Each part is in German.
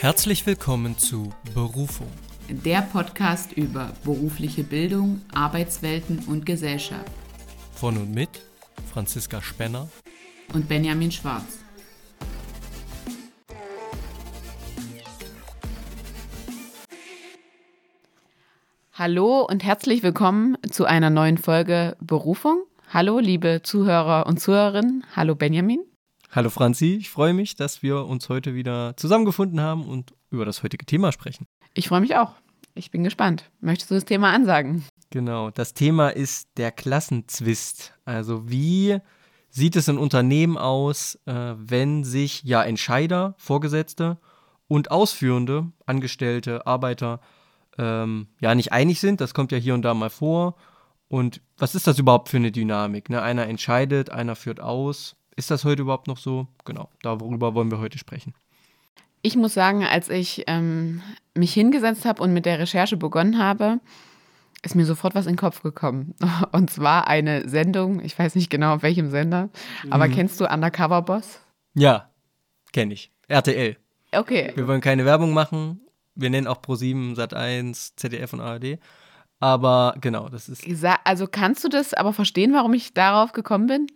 Herzlich willkommen zu Berufung. Der Podcast über berufliche Bildung, Arbeitswelten und Gesellschaft. Von und mit Franziska Spenner und Benjamin Schwarz. Hallo und herzlich willkommen zu einer neuen Folge Berufung. Hallo, liebe Zuhörer und Zuhörerinnen. Hallo, Benjamin. Hallo, Franzi. Ich freue mich, dass wir uns heute wieder zusammengefunden haben und über das heutige Thema sprechen. Ich freue mich auch. Ich bin gespannt. Möchtest du das Thema ansagen? Genau. Das Thema ist der Klassenzwist. Also, wie sieht es in Unternehmen aus, äh, wenn sich ja Entscheider, Vorgesetzte und Ausführende, Angestellte, Arbeiter ähm, ja nicht einig sind. Das kommt ja hier und da mal vor. Und was ist das überhaupt für eine Dynamik? Ne? Einer entscheidet, einer führt aus. Ist das heute überhaupt noch so? Genau, darüber wollen wir heute sprechen. Ich muss sagen, als ich ähm, mich hingesetzt habe und mit der Recherche begonnen habe, ist mir sofort was in den Kopf gekommen. Und zwar eine Sendung, ich weiß nicht genau auf welchem Sender, mhm. aber kennst du Undercover Boss? Ja, kenne ich. RTL. Okay. Wir wollen keine Werbung machen, wir nennen auch Pro7, Sat1, ZDF und ARD. Aber genau, das ist. Also kannst du das aber verstehen, warum ich darauf gekommen bin?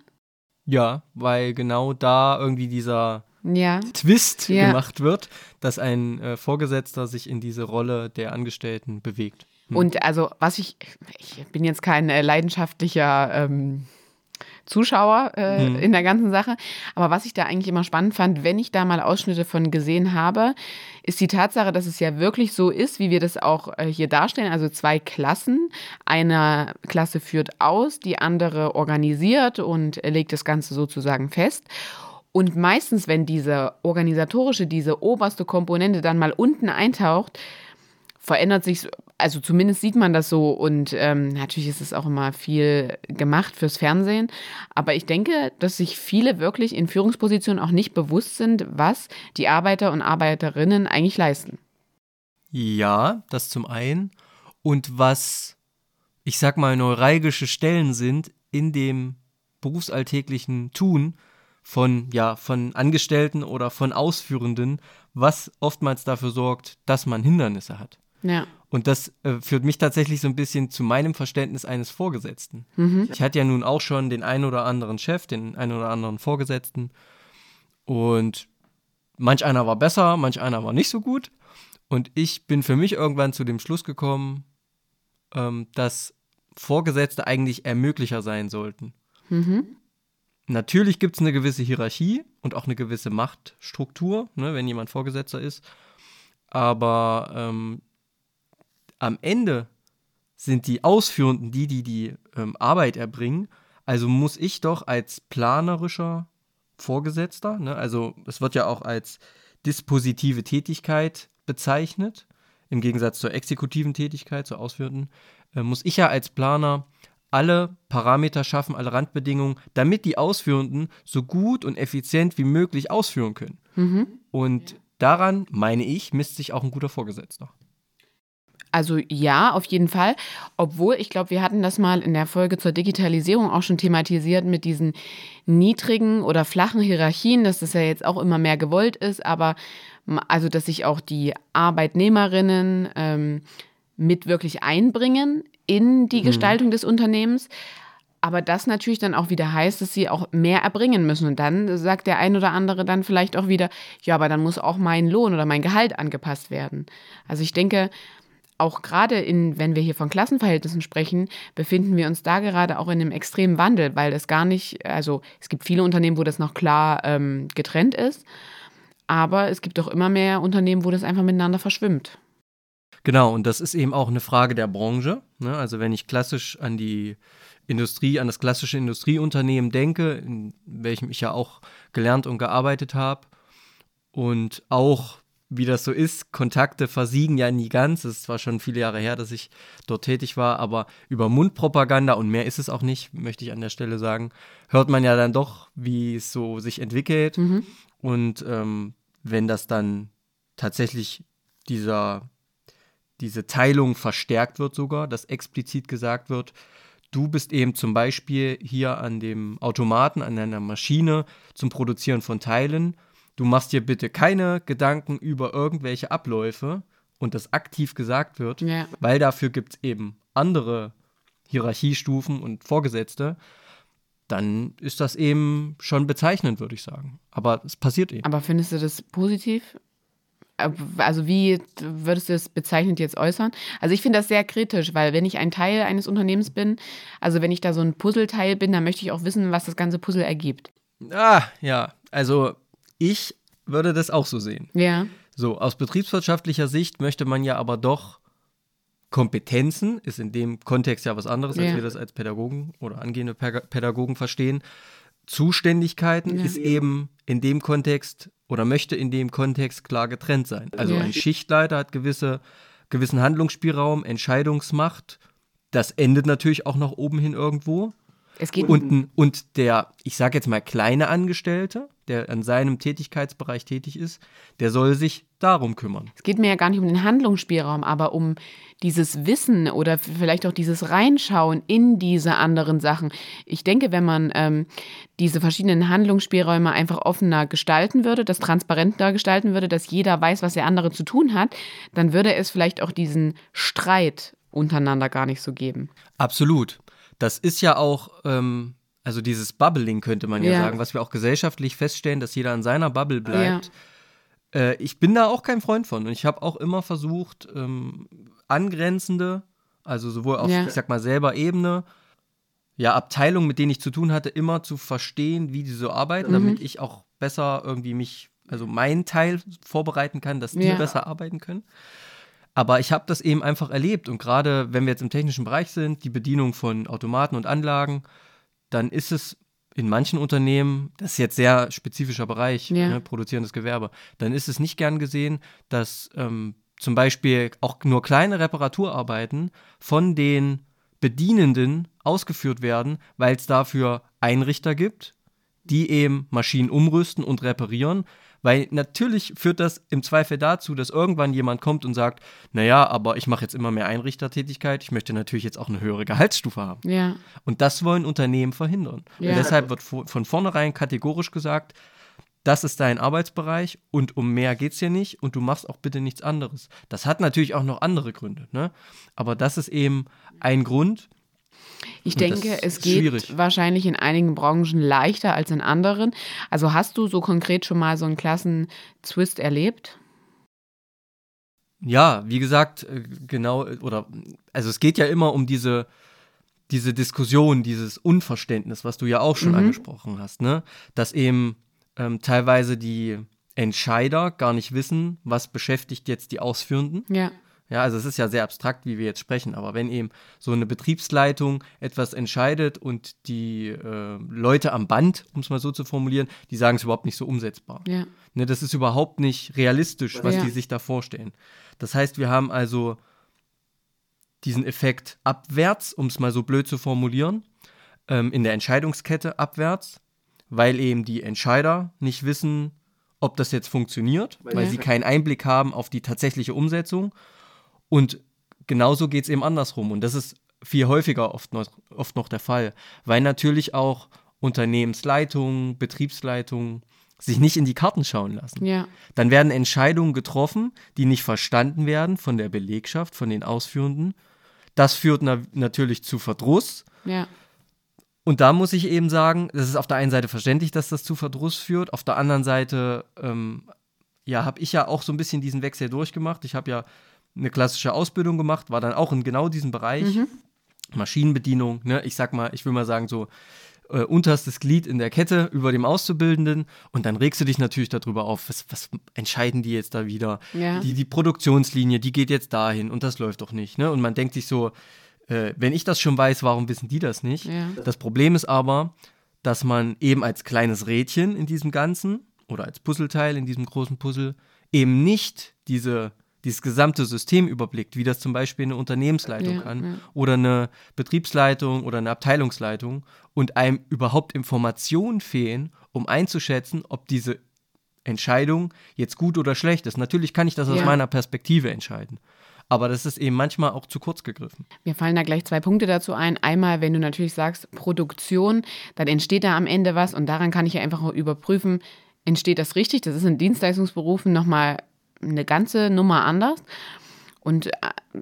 Ja, weil genau da irgendwie dieser ja. Twist ja. gemacht wird, dass ein äh, Vorgesetzter sich in diese Rolle der Angestellten bewegt. Hm. Und also, was ich, ich bin jetzt kein äh, leidenschaftlicher ähm, Zuschauer äh, mhm. in der ganzen Sache. Aber was ich da eigentlich immer spannend fand, wenn ich da mal Ausschnitte von gesehen habe, ist die Tatsache, dass es ja wirklich so ist, wie wir das auch äh, hier darstellen. Also zwei Klassen. Eine Klasse führt aus, die andere organisiert und legt das Ganze sozusagen fest. Und meistens, wenn diese organisatorische, diese oberste Komponente dann mal unten eintaucht, verändert sich, also zumindest sieht man das so und ähm, natürlich ist es auch immer viel gemacht fürs Fernsehen, aber ich denke, dass sich viele wirklich in Führungspositionen auch nicht bewusst sind, was die Arbeiter und Arbeiterinnen eigentlich leisten. Ja, das zum einen und was, ich sag mal, neuralgische Stellen sind in dem berufsalltäglichen Tun von, ja, von Angestellten oder von Ausführenden, was oftmals dafür sorgt, dass man Hindernisse hat. Ja. Und das äh, führt mich tatsächlich so ein bisschen zu meinem Verständnis eines Vorgesetzten. Mhm. Ich hatte ja nun auch schon den einen oder anderen Chef, den einen oder anderen Vorgesetzten. Und manch einer war besser, manch einer war nicht so gut. Und ich bin für mich irgendwann zu dem Schluss gekommen, ähm, dass Vorgesetzte eigentlich Ermöglicher sein sollten. Mhm. Natürlich gibt es eine gewisse Hierarchie und auch eine gewisse Machtstruktur, ne, wenn jemand Vorgesetzter ist. Aber ähm, am Ende sind die Ausführenden die, die die ähm, Arbeit erbringen. Also muss ich doch als planerischer Vorgesetzter, ne, also es wird ja auch als dispositive Tätigkeit bezeichnet, im Gegensatz zur exekutiven Tätigkeit, zur ausführenden, äh, muss ich ja als Planer alle Parameter schaffen, alle Randbedingungen, damit die Ausführenden so gut und effizient wie möglich ausführen können. Mhm. Und daran, meine ich, misst sich auch ein guter Vorgesetzter. Also ja, auf jeden Fall. Obwohl, ich glaube, wir hatten das mal in der Folge zur Digitalisierung auch schon thematisiert mit diesen niedrigen oder flachen Hierarchien, dass das ja jetzt auch immer mehr gewollt ist, aber also, dass sich auch die Arbeitnehmerinnen ähm, mit wirklich einbringen in die mhm. Gestaltung des Unternehmens. Aber das natürlich dann auch wieder heißt, dass sie auch mehr erbringen müssen. Und dann sagt der ein oder andere dann vielleicht auch wieder, ja, aber dann muss auch mein Lohn oder mein Gehalt angepasst werden. Also ich denke, auch gerade in, wenn wir hier von Klassenverhältnissen sprechen, befinden wir uns da gerade auch in einem extremen Wandel, weil es gar nicht, also es gibt viele Unternehmen, wo das noch klar ähm, getrennt ist, aber es gibt auch immer mehr Unternehmen, wo das einfach miteinander verschwimmt. Genau, und das ist eben auch eine Frage der Branche. Ne? Also wenn ich klassisch an die Industrie, an das klassische Industrieunternehmen denke, in welchem ich ja auch gelernt und gearbeitet habe und auch wie das so ist, Kontakte versiegen ja nie ganz. Es ist zwar schon viele Jahre her, dass ich dort tätig war, aber über Mundpropaganda und mehr ist es auch nicht, möchte ich an der Stelle sagen, hört man ja dann doch, wie es so sich entwickelt. Mhm. Und ähm, wenn das dann tatsächlich dieser, diese Teilung verstärkt wird sogar, dass explizit gesagt wird, du bist eben zum Beispiel hier an dem Automaten, an einer Maschine zum Produzieren von Teilen du machst dir bitte keine Gedanken über irgendwelche Abläufe und das aktiv gesagt wird, Ja. weil dafür gibt es eben andere Hierarchiestufen und Vorgesetzte, dann ist das eben schon bezeichnend, würde ich sagen. Aber es passiert eben. Aber findest du das positiv? Also wie würdest du das bezeichnend jetzt äußern? Also ich finde das sehr kritisch, weil wenn ich ein Teil eines Unternehmens bin, also wenn ich da so ein Puzzleteil bin, dann möchte ich auch wissen, was das ganze Puzzle ergibt. Ah, ja, also ich würde das auch so sehen. Ja, So, aus betriebswirtschaftlicher Sicht möchte man ja aber doch Kompetenzen, ist in dem Kontext ja was anderes, als Ja. wir das als Pädagogen oder angehende Pädagogen verstehen. Zuständigkeiten Ja. ist eben in dem Kontext oder möchte in dem Kontext klar getrennt sein. Also Ja. ein Schichtleiter hat gewisse, gewissen Handlungsspielraum, Entscheidungsmacht. Das endet natürlich auch nach oben hin irgendwo. Es geht Und, und der, ich sage jetzt mal, kleine Angestellte, der an seinem Tätigkeitsbereich tätig ist, der soll sich darum kümmern. Es geht mir ja gar nicht um den Handlungsspielraum, aber um dieses Wissen oder vielleicht auch dieses Reinschauen in diese anderen Sachen. Ich denke, wenn man ähm, diese verschiedenen Handlungsspielräume einfach offener gestalten würde, das transparenter gestalten würde, dass jeder weiß, was der andere zu tun hat, dann würde es vielleicht auch diesen Streit untereinander gar nicht so geben. Absolut. Das ist ja auch, ähm, also dieses Bubbling könnte man ja, Ja. sagen, was wir auch gesellschaftlich feststellen, dass jeder an seiner Bubble bleibt. Äh, ich bin da auch kein Freund von. Und ich habe auch immer versucht, ähm, angrenzende, also sowohl auf, Ja. ich sag mal, selber Ebene, ja, Abteilungen, mit denen ich zu tun hatte, immer zu verstehen, wie die so arbeiten, Mhm. damit ich auch besser irgendwie mich, also meinen Teil vorbereiten kann, dass die Ja. besser arbeiten können. Aber ich habe das eben einfach erlebt und gerade wenn wir jetzt im technischen Bereich sind, die Bedienung von Automaten und Anlagen, dann ist es in manchen Unternehmen, das ist jetzt sehr spezifischer Bereich, Ja. ne, produzierendes Gewerbe, dann ist es nicht gern gesehen, dass ähm, zum Beispiel auch nur kleine Reparaturarbeiten von den Bedienenden ausgeführt werden, weil es dafür Einrichter gibt, die eben Maschinen umrüsten und reparieren. Weil natürlich führt das im Zweifel dazu, dass irgendwann jemand kommt und sagt, naja, aber ich mache jetzt immer mehr Einrichtertätigkeit, ich möchte natürlich jetzt auch eine höhere Gehaltsstufe haben. Ja, Und das wollen Unternehmen verhindern. Ja. Und deshalb wird vo- von vornherein kategorisch gesagt, das ist dein Arbeitsbereich und um mehr geht es hier nicht und du machst auch bitte nichts anderes. Das hat natürlich auch noch andere Gründe, ne? Aber das ist eben ein Grund. Ich denke, es geht schwierig. wahrscheinlich in einigen Branchen leichter als in anderen. Also hast du so konkret schon mal so einen klassen Twist erlebt? Ja, wie gesagt, äh, genau, äh, oder also es geht ja immer um diese, diese Diskussion, dieses Unverständnis, was du ja auch schon Mhm. angesprochen hast, ne? Dass eben ähm, teilweise die Entscheider gar nicht wissen, was beschäftigt jetzt die Ausführenden. Ja. Ja, also es ist ja sehr abstrakt, wie wir jetzt sprechen, aber wenn eben so eine Betriebsleitung etwas entscheidet und die äh, Leute am Band, um es mal so zu formulieren, die sagen es überhaupt nicht so umsetzbar. Ja. Ne, das ist überhaupt nicht realistisch, was Ja. die sich da vorstellen. Das heißt, wir haben also diesen Effekt abwärts, um es mal so blöd zu formulieren, ähm, in der Entscheidungskette abwärts, weil eben die Entscheider nicht wissen, ob das jetzt funktioniert, weil Ja. sie keinen Einblick haben auf die tatsächliche Umsetzung. Und genauso geht es eben andersrum. Und das ist viel häufiger oft noch, oft noch der Fall, weil natürlich auch Unternehmensleitungen, Betriebsleitungen sich nicht in die Karten schauen lassen. Ja. Dann werden Entscheidungen getroffen, die nicht verstanden werden von der Belegschaft, von den Ausführenden. Das führt na natürlich zu Verdruss. Ja. Und da muss ich eben sagen, das ist auf der einen Seite verständlich, dass das zu Verdruss führt. Auf der anderen Seite, ähm, ja, habe ich ja auch so ein bisschen diesen Wechsel durchgemacht. Ich habe ja eine klassische Ausbildung gemacht, war dann auch in genau diesem Bereich. Maschinenbedienung, ne? Ich sag mal, ich will mal sagen, so äh, unterstes Glied in der Kette über dem Auszubildenden und dann regst du dich natürlich darüber auf, was, was entscheiden die jetzt da wieder? Ja. Die, die Produktionslinie, die geht jetzt dahin und das läuft doch nicht, ne? Und man denkt sich so, äh, wenn ich das schon weiß, warum wissen die das nicht? Ja. Das Problem ist aber, dass man eben als kleines Rädchen in diesem Ganzen oder als Puzzleteil in diesem großen Puzzle eben nicht diese, dieses gesamte System überblickt, wie das zum Beispiel eine Unternehmensleitung Ja, kann ja. oder eine Betriebsleitung oder eine Abteilungsleitung und einem überhaupt Informationen fehlen, um einzuschätzen, ob diese Entscheidung jetzt gut oder schlecht ist. Natürlich kann ich das aus Ja. meiner Perspektive entscheiden. Aber das ist eben manchmal auch zu kurz gegriffen. Mir fallen da gleich zwei Punkte dazu ein. Einmal, wenn du natürlich sagst Produktion, dann entsteht da am Ende was und daran kann ich ja einfach auch überprüfen, entsteht das richtig. Das ist in Dienstleistungsberufen nochmal eine ganze Nummer anders. Und äh,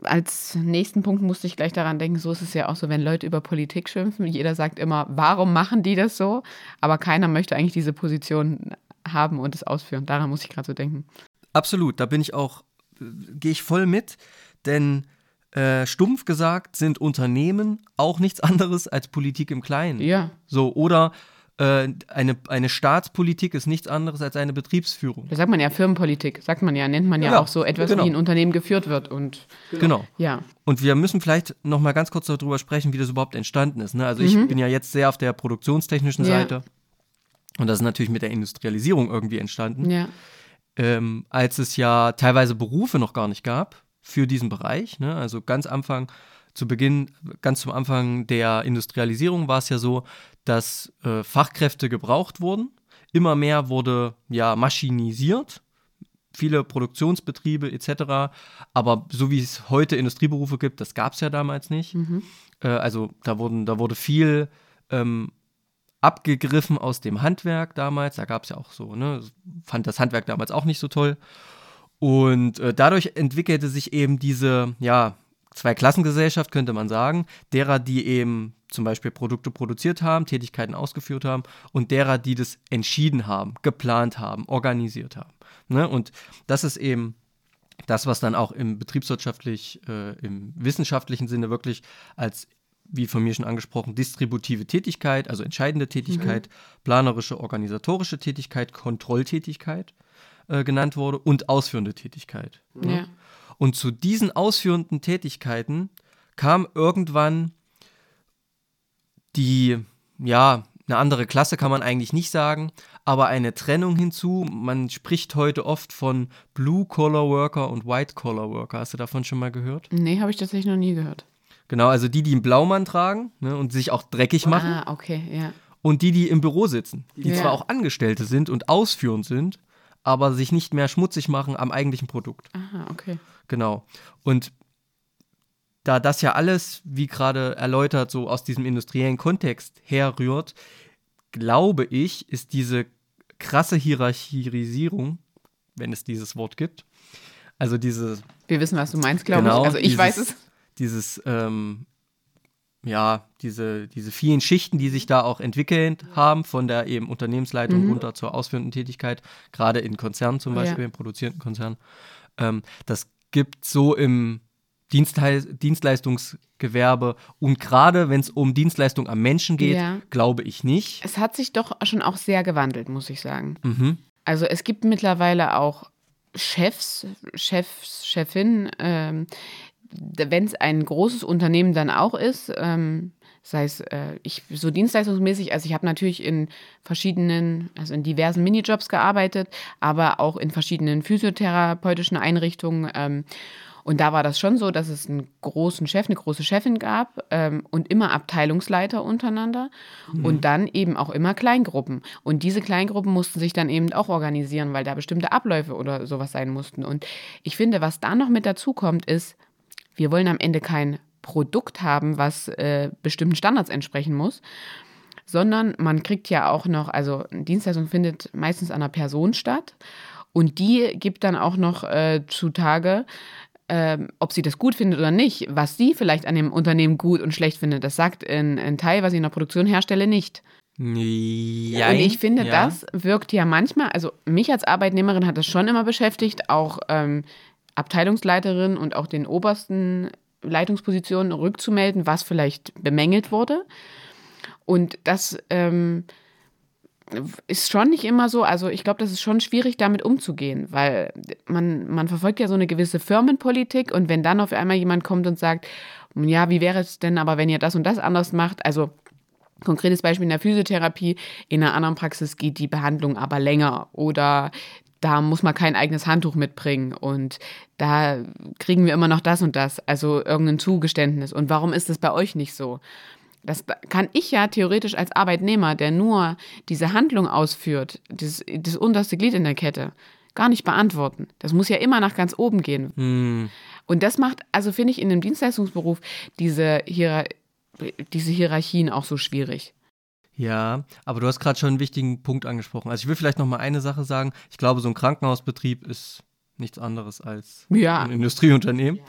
als nächsten Punkt musste ich gleich daran denken, so ist es ja auch so, wenn Leute über Politik schimpfen. Jeder sagt immer, warum machen die das so? Aber keiner möchte eigentlich diese Position haben und es ausführen. Daran muss ich gerade so denken. Absolut, da bin ich auch, äh, gehe ich voll mit, denn äh, stumpf gesagt sind Unternehmen auch nichts anderes als Politik im Kleinen. Ja. So, oder eine, eine Staatspolitik ist nichts anderes als eine Betriebsführung. Da sagt man ja Firmenpolitik, sagt man ja, nennt man ja, ja auch so etwas, genau. wie ein Unternehmen geführt wird. Und, genau. Ja. Und wir müssen vielleicht noch mal ganz kurz darüber sprechen, wie das überhaupt entstanden ist. Ne? Also ich mhm. bin ja jetzt sehr auf der produktionstechnischen ja. Seite. Und das ist natürlich mit der Industrialisierung irgendwie entstanden. Ja. Ähm, als es ja teilweise Berufe noch gar nicht gab für diesen Bereich. Ne? Also ganz Anfang zu Beginn, ganz zum Anfang der Industrialisierung war es ja so, dass äh, Fachkräfte gebraucht wurden. Immer mehr wurde ja maschinisiert, viele Produktionsbetriebe etc. Aber so wie es heute Industrieberufe gibt, das gab es ja damals nicht. Mhm. Äh, also da, wurden, da wurde viel ähm, abgegriffen aus dem Handwerk damals. Da gab es ja auch so, ne, fand das Handwerk damals auch nicht so toll. Und äh, dadurch entwickelte sich eben diese, ja, Zweiklassengesellschaft, könnte man sagen, derer, die eben zum Beispiel Produkte produziert haben, Tätigkeiten ausgeführt haben und derer, die das entschieden haben, geplant haben, organisiert haben. Ne? Und das ist eben das, was dann auch im betriebswirtschaftlich, äh, im wissenschaftlichen Sinne wirklich als, wie von mir schon angesprochen, distributive Tätigkeit, also entscheidende Tätigkeit, mhm. planerische, organisatorische Tätigkeit, Kontrolltätigkeit äh, genannt wurde und ausführende Tätigkeit. Ne? Und zu diesen ausführenden Tätigkeiten kam irgendwann die, ja, eine andere Klasse kann man eigentlich nicht sagen, aber eine Trennung hinzu. Man spricht heute oft von Blue-Collar-Worker und White-Collar-Worker. Hast du davon schon mal gehört? Nee, habe ich tatsächlich noch nie gehört. Genau, also die, die einen Blaumann tragen ne, und sich auch dreckig machen. Ah, okay, ja. Und die, die im Büro sitzen, die ja. zwar auch Angestellte sind und ausführend sind, aber sich nicht mehr schmutzig machen am eigentlichen Produkt. Aha, okay. Genau. Und da das ja alles, wie gerade erläutert, so aus diesem industriellen Kontext herrührt, glaube ich, ist diese krasse Hierarchisierung, wenn es dieses Wort gibt, also diese. Wir wissen, was du meinst, glaube genau, ich. Also ich dieses, weiß es. Dieses, ähm, ja, diese, diese vielen Schichten, die sich da auch entwickelt haben, von der eben Unternehmensleitung mhm. runter zur ausführenden Tätigkeit, gerade in Konzernen zum Beispiel, ja. in produzierenden Konzernen, ähm, das gibt so im Dienstleistungsgewerbe und gerade wenn es um Dienstleistung am Menschen geht, ja. glaube ich nicht. Es hat sich doch schon auch sehr gewandelt, muss ich sagen. Mhm. Also es gibt mittlerweile auch Chefs, Chefs, Chefinnen, ähm, wenn es ein großes Unternehmen dann auch ist, ähm, sei es äh, ich so dienstleistungsmäßig, also ich habe natürlich in verschiedenen, also in diversen Minijobs gearbeitet, aber auch in verschiedenen physiotherapeutischen Einrichtungen. Ähm, und da war das schon so, dass es einen großen Chef, eine große Chefin gab ähm, und immer Abteilungsleiter untereinander mhm. und dann eben auch immer Kleingruppen. Und diese Kleingruppen mussten sich dann eben auch organisieren, weil da bestimmte Abläufe oder sowas sein mussten. Und ich finde, was da noch mit dazu kommt, ist, wir wollen am Ende kein Produkt haben, was äh, bestimmten Standards entsprechen muss, sondern man kriegt ja auch noch, also Dienstleistung findet meistens an einer Person statt und die gibt dann auch noch äh, zutage, äh, ob sie das gut findet oder nicht, was sie vielleicht an dem Unternehmen gut und schlecht findet. Das sagt ein, ein Teil, was ich in der Produktion herstelle, nicht. Ja, und ich finde, ja. das wirkt ja manchmal, also mich als Arbeitnehmerin hat das schon immer beschäftigt, auch ähm, Abteilungsleiterin und auch den obersten Leitungspositionen rückzumelden, was vielleicht bemängelt wurde. Und das ähm, ist schon nicht immer so. Also ich glaube, das ist schon schwierig, damit umzugehen, weil man, man verfolgt ja so eine gewisse Firmenpolitik und wenn dann auf einmal jemand kommt und sagt, ja, wie wäre es denn aber, wenn ihr das und das anders macht? Also Konkretes Beispiel in der Physiotherapie, in einer anderen Praxis geht die Behandlung aber länger oder da muss man kein eigenes Handtuch mitbringen und da kriegen wir immer noch das und das, also irgendein Zugeständnis. Und warum ist das bei euch nicht so? Das kann ich ja theoretisch als Arbeitnehmer, der nur diese Handlung ausführt, das, das unterste Glied in der Kette, gar nicht beantworten. Das muss ja immer nach ganz oben gehen. Mm. Und das macht, also finde ich in einem Dienstleistungsberuf diese, Hier diese Hierarchien auch so schwierig. Ja, aber du hast gerade schon einen wichtigen Punkt angesprochen. Also ich will vielleicht noch mal eine Sache sagen. Ich glaube, so ein Krankenhausbetrieb ist nichts anderes als Ja. ein Industrieunternehmen.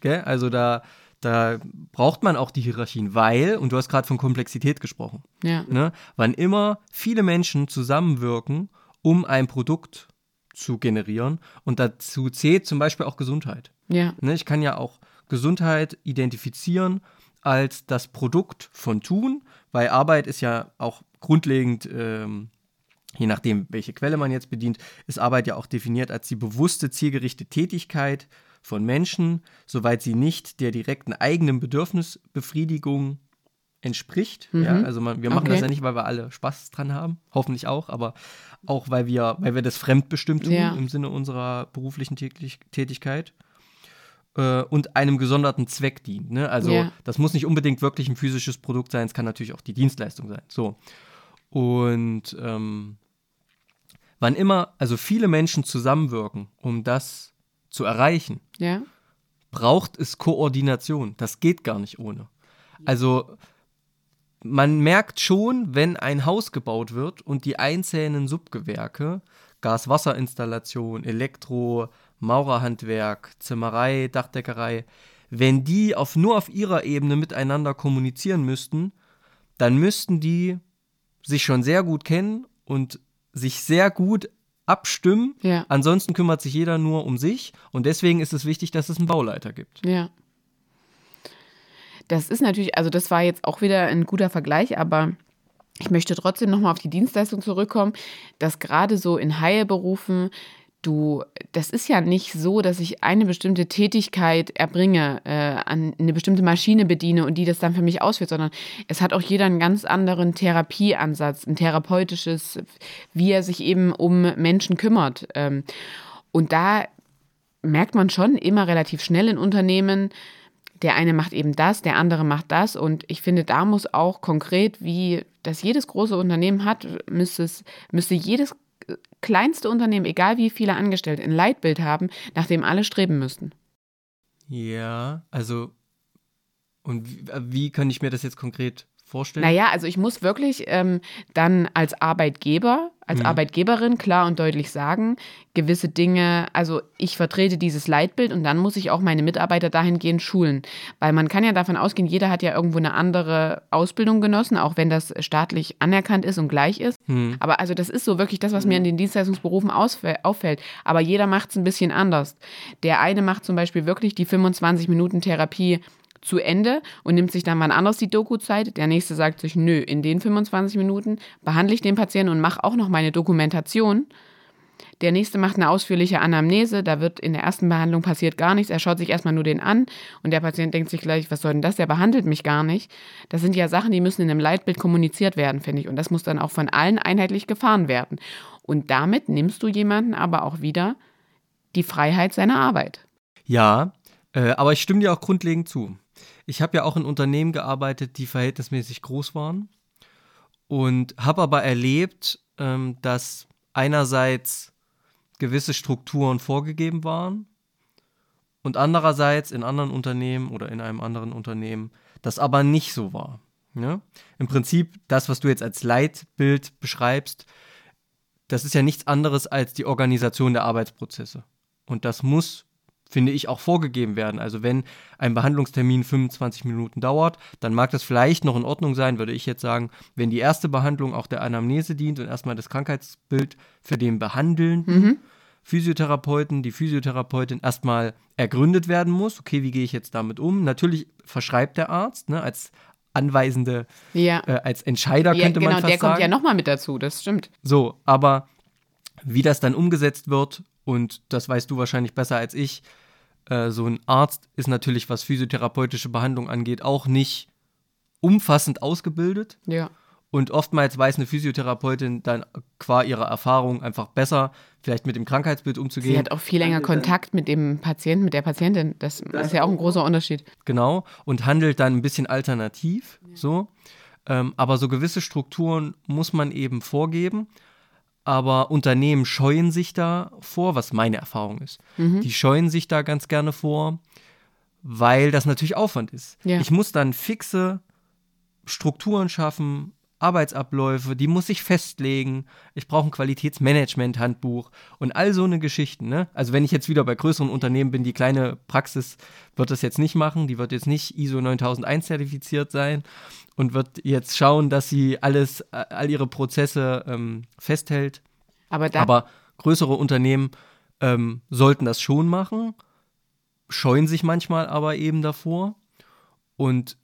Gell? Also da, da braucht man auch die Hierarchien, weil, und du hast gerade von Komplexität gesprochen, Ja. ne? wann immer viele Menschen zusammenwirken, um ein Produkt zu generieren und dazu zählt zum Beispiel auch Gesundheit. Ja. Ne, ich kann ja auch Gesundheit identifizieren als das Produkt von Tun, weil Arbeit ist ja auch grundlegend, ähm, je nachdem, welche Quelle man jetzt bedient, ist Arbeit ja auch definiert als die bewusste, zielgerichtete Tätigkeit von Menschen, soweit sie nicht der direkten eigenen Bedürfnisbefriedigung entspricht. Ja, also man, wir machen Okay. das ja nicht, weil wir alle Spaß dran haben, hoffentlich auch, aber auch weil wir, weil wir das fremdbestimmt tun Ja. im Sinne unserer beruflichen Tätig Tätigkeit äh, und einem gesonderten Zweck dient. Ne? Also Ja. das muss nicht unbedingt wirklich ein physisches Produkt sein, es kann natürlich auch die Dienstleistung sein. So. Und ähm, wann immer, also viele Menschen zusammenwirken, um das zu erreichen, Ja. braucht es Koordination. Das geht gar nicht ohne. Also man merkt schon, wenn ein Haus gebaut wird und die einzelnen Subgewerke, Gas-Wasser-Installation, Elektro, Maurerhandwerk, Zimmerei, Dachdeckerei, wenn die auf, nur auf ihrer Ebene miteinander kommunizieren müssten, dann müssten die sich schon sehr gut kennen und sich sehr gut abstimmen. Ja. Ansonsten kümmert sich jeder nur um sich und deswegen ist es wichtig, dass es einen Bauleiter gibt. Ja. Das ist natürlich, also das war jetzt auch wieder ein guter Vergleich, aber ich möchte trotzdem nochmal auf die Dienstleistung zurückkommen, dass gerade so in Haie-Berufen du, das ist ja nicht so, dass ich eine bestimmte Tätigkeit erbringe, äh, an eine bestimmte Maschine bediene und die das dann für mich ausführt, sondern es hat auch jeder einen ganz anderen Therapieansatz, ein therapeutisches, wie er sich eben um Menschen kümmert. Ähm, und da merkt man schon immer relativ schnell in Unternehmen, der eine macht eben das, der andere macht das. Und ich finde, da muss auch konkret, wie das jedes große Unternehmen hat, müsste, es, müsste jedes kleinste Unternehmen, egal wie viele Angestellte, ein Leitbild haben, nach dem alle streben müssten. Ja, also und wie, wie kann ich mir das jetzt konkret vorstellen? Naja, also ich muss wirklich ähm, dann als Arbeitgeber, als Mhm. Arbeitgeberin klar und deutlich sagen, gewisse Dinge, also ich vertrete dieses Leitbild und dann muss ich auch meine Mitarbeiter dahingehend schulen. Weil man kann ja davon ausgehen, jeder hat ja irgendwo eine andere Ausbildung genossen, auch wenn das staatlich anerkannt ist und gleich ist. Hm. Aber also das ist so wirklich das, was mir in den Dienstleistungsberufen auffällt. Aber jeder macht es ein bisschen anders. Der eine macht zum Beispiel wirklich die 25 Minuten Therapie zu Ende und nimmt sich dann wann anders die Doku-Zeit. Der nächste sagt sich, nö, in den 25 Minuten behandle ich den Patienten und mache auch noch meine Dokumentation. Der nächste macht eine ausführliche Anamnese. Da wird in der ersten Behandlung passiert gar nichts. Er schaut sich erstmal nur den an und der Patient denkt sich gleich, was soll denn das? Der behandelt mich gar nicht. Das sind ja Sachen, die müssen in einem Leitbild kommuniziert werden, finde ich. Und das muss dann auch von allen einheitlich gefahren werden. Und damit nimmst du jemanden aber auch wieder die Freiheit seiner Arbeit. Ja, äh, aber ich stimme dir auch grundlegend zu. Ich habe ja auch in Unternehmen gearbeitet, die verhältnismäßig groß waren und habe aber erlebt, ähm, dass einerseits gewisse Strukturen vorgegeben waren und andererseits in anderen Unternehmen oder in einem anderen Unternehmen das aber nicht so war. Ne? Im Prinzip das, was du jetzt als Leitbild beschreibst, das ist ja nichts anderes als die Organisation der Arbeitsprozesse. Und das muss, finde ich, auch vorgegeben werden. Also wenn ein Behandlungstermin 25 Minuten dauert, dann mag das vielleicht noch in Ordnung sein, würde ich jetzt sagen, wenn die erste Behandlung auch der Anamnese dient und erstmal das Krankheitsbild für den behandelnden Physiotherapeuten, die Physiotherapeutin erstmal ergründet werden muss. Okay, wie gehe ich jetzt damit um? Natürlich verschreibt der Arzt, ne, als anweisende, Ja. äh, als Entscheider ja könnte genau, man fast der kommt sagen. ja nochmal mit dazu, das stimmt. So, aber wie das dann umgesetzt wird, und das weißt du wahrscheinlich besser als ich, äh, so ein Arzt ist natürlich, was physiotherapeutische Behandlung angeht, auch nicht umfassend ausgebildet. Ja. Und oftmals weiß eine Physiotherapeutin dann qua ihrer Erfahrung einfach besser, vielleicht mit dem Krankheitsbild umzugehen. Sie hat auch viel länger Kontakt mit dem Patienten, mit der Patientin. Das, ist ja auch ein großer Unterschied. Genau, und handelt dann ein bisschen alternativ, so. Ähm, aber so gewisse Strukturen muss man eben vorgeben. Aber Unternehmen scheuen sich da vor, was meine Erfahrung ist. Die scheuen sich da ganz gerne vor, weil das natürlich Aufwand ist. Ja. Ich muss dann fixe Strukturen schaffen, Arbeitsabläufe, die muss ich festlegen. Ich brauche ein Qualitätsmanagement-Handbuch und all so eine Geschichten. Ne? Also wenn ich jetzt wieder bei größeren Unternehmen bin, die kleine Praxis wird das jetzt nicht machen, die wird jetzt nicht ISO 9001 zertifiziert sein und wird jetzt schauen, dass sie alles, all ihre Prozesse ähm, festhält. Aber, Aber größere Unternehmen ähm, sollten das schon machen, scheuen sich manchmal aber eben davor. Und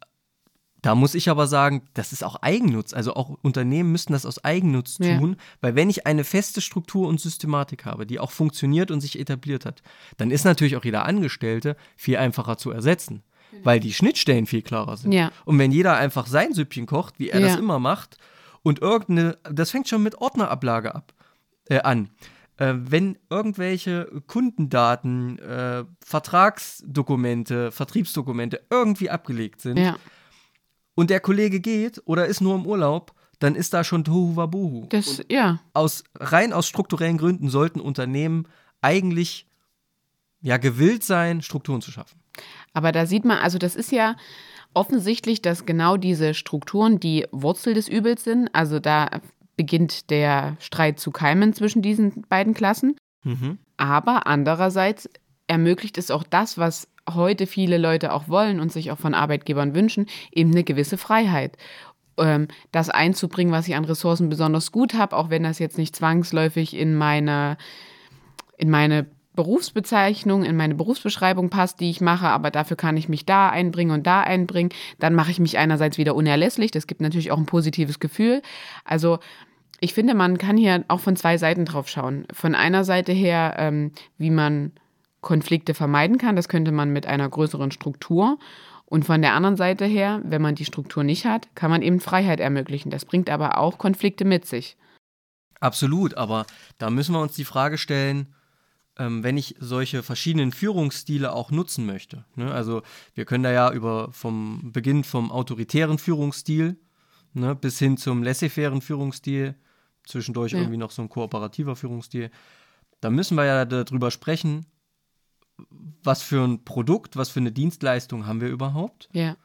da muss ich aber sagen, das ist auch Eigennutz. Also auch Unternehmen müssen das aus Eigennutz tun, ja. weil wenn ich eine feste Struktur und Systematik habe, die auch funktioniert und sich etabliert hat, dann ist natürlich auch jeder Angestellte viel einfacher zu ersetzen, genau. weil die Schnittstellen viel klarer sind. Ja. Und wenn jeder einfach sein Süppchen kocht, wie er ja. das immer macht, und irgendeine, das fängt schon mit Ordnerablage ab, äh, an. Äh, wenn irgendwelche Kundendaten, äh, Vertragsdokumente, Vertriebsdokumente irgendwie abgelegt sind, ja und der Kollege geht oder ist nur im Urlaub, dann ist da schon Tohu Wabohu. Das, ja. Aus, rein aus strukturellen Gründen sollten Unternehmen eigentlich ja gewillt sein, Strukturen zu schaffen. Aber da sieht man, also das ist ja offensichtlich, dass genau diese Strukturen die Wurzel des Übels sind. Also da beginnt der Streit zu keimen zwischen diesen beiden Klassen. Mhm. Aber andererseits ermöglicht es auch das, was heute viele Leute auch wollen und sich auch von Arbeitgebern wünschen, eben eine gewisse Freiheit. Ähm, das einzubringen, was ich an Ressourcen besonders gut habe, auch wenn das jetzt nicht zwangsläufig in meine, in meine Berufsbezeichnung, in meine Berufsbeschreibung passt, die ich mache, aber dafür kann ich mich da einbringen und da einbringen. Dann mache ich mich einerseits wieder unerlässlich. Das gibt natürlich auch ein positives Gefühl. Also ich finde, man kann hier auch von zwei Seiten drauf schauen. Von einer Seite her, ähm, wie man Konflikte vermeiden kann. Das könnte man mit einer größeren Struktur. Und von der anderen Seite her, wenn man die Struktur nicht hat, kann man eben Freiheit ermöglichen. Das bringt aber auch Konflikte mit sich. Absolut, aber da müssen wir uns die Frage stellen, ähm, wenn ich solche verschiedenen Führungsstile auch nutzen möchte. Ne? Also wir können da ja über vom Beginn vom autoritären Führungsstil ne, bis hin zum laissez-fairen Führungsstil, zwischendurch ja. irgendwie noch so ein kooperativer Führungsstil. Da müssen wir ja darüber sprechen, was für ein Produkt, was für eine Dienstleistung haben wir überhaupt? Ja.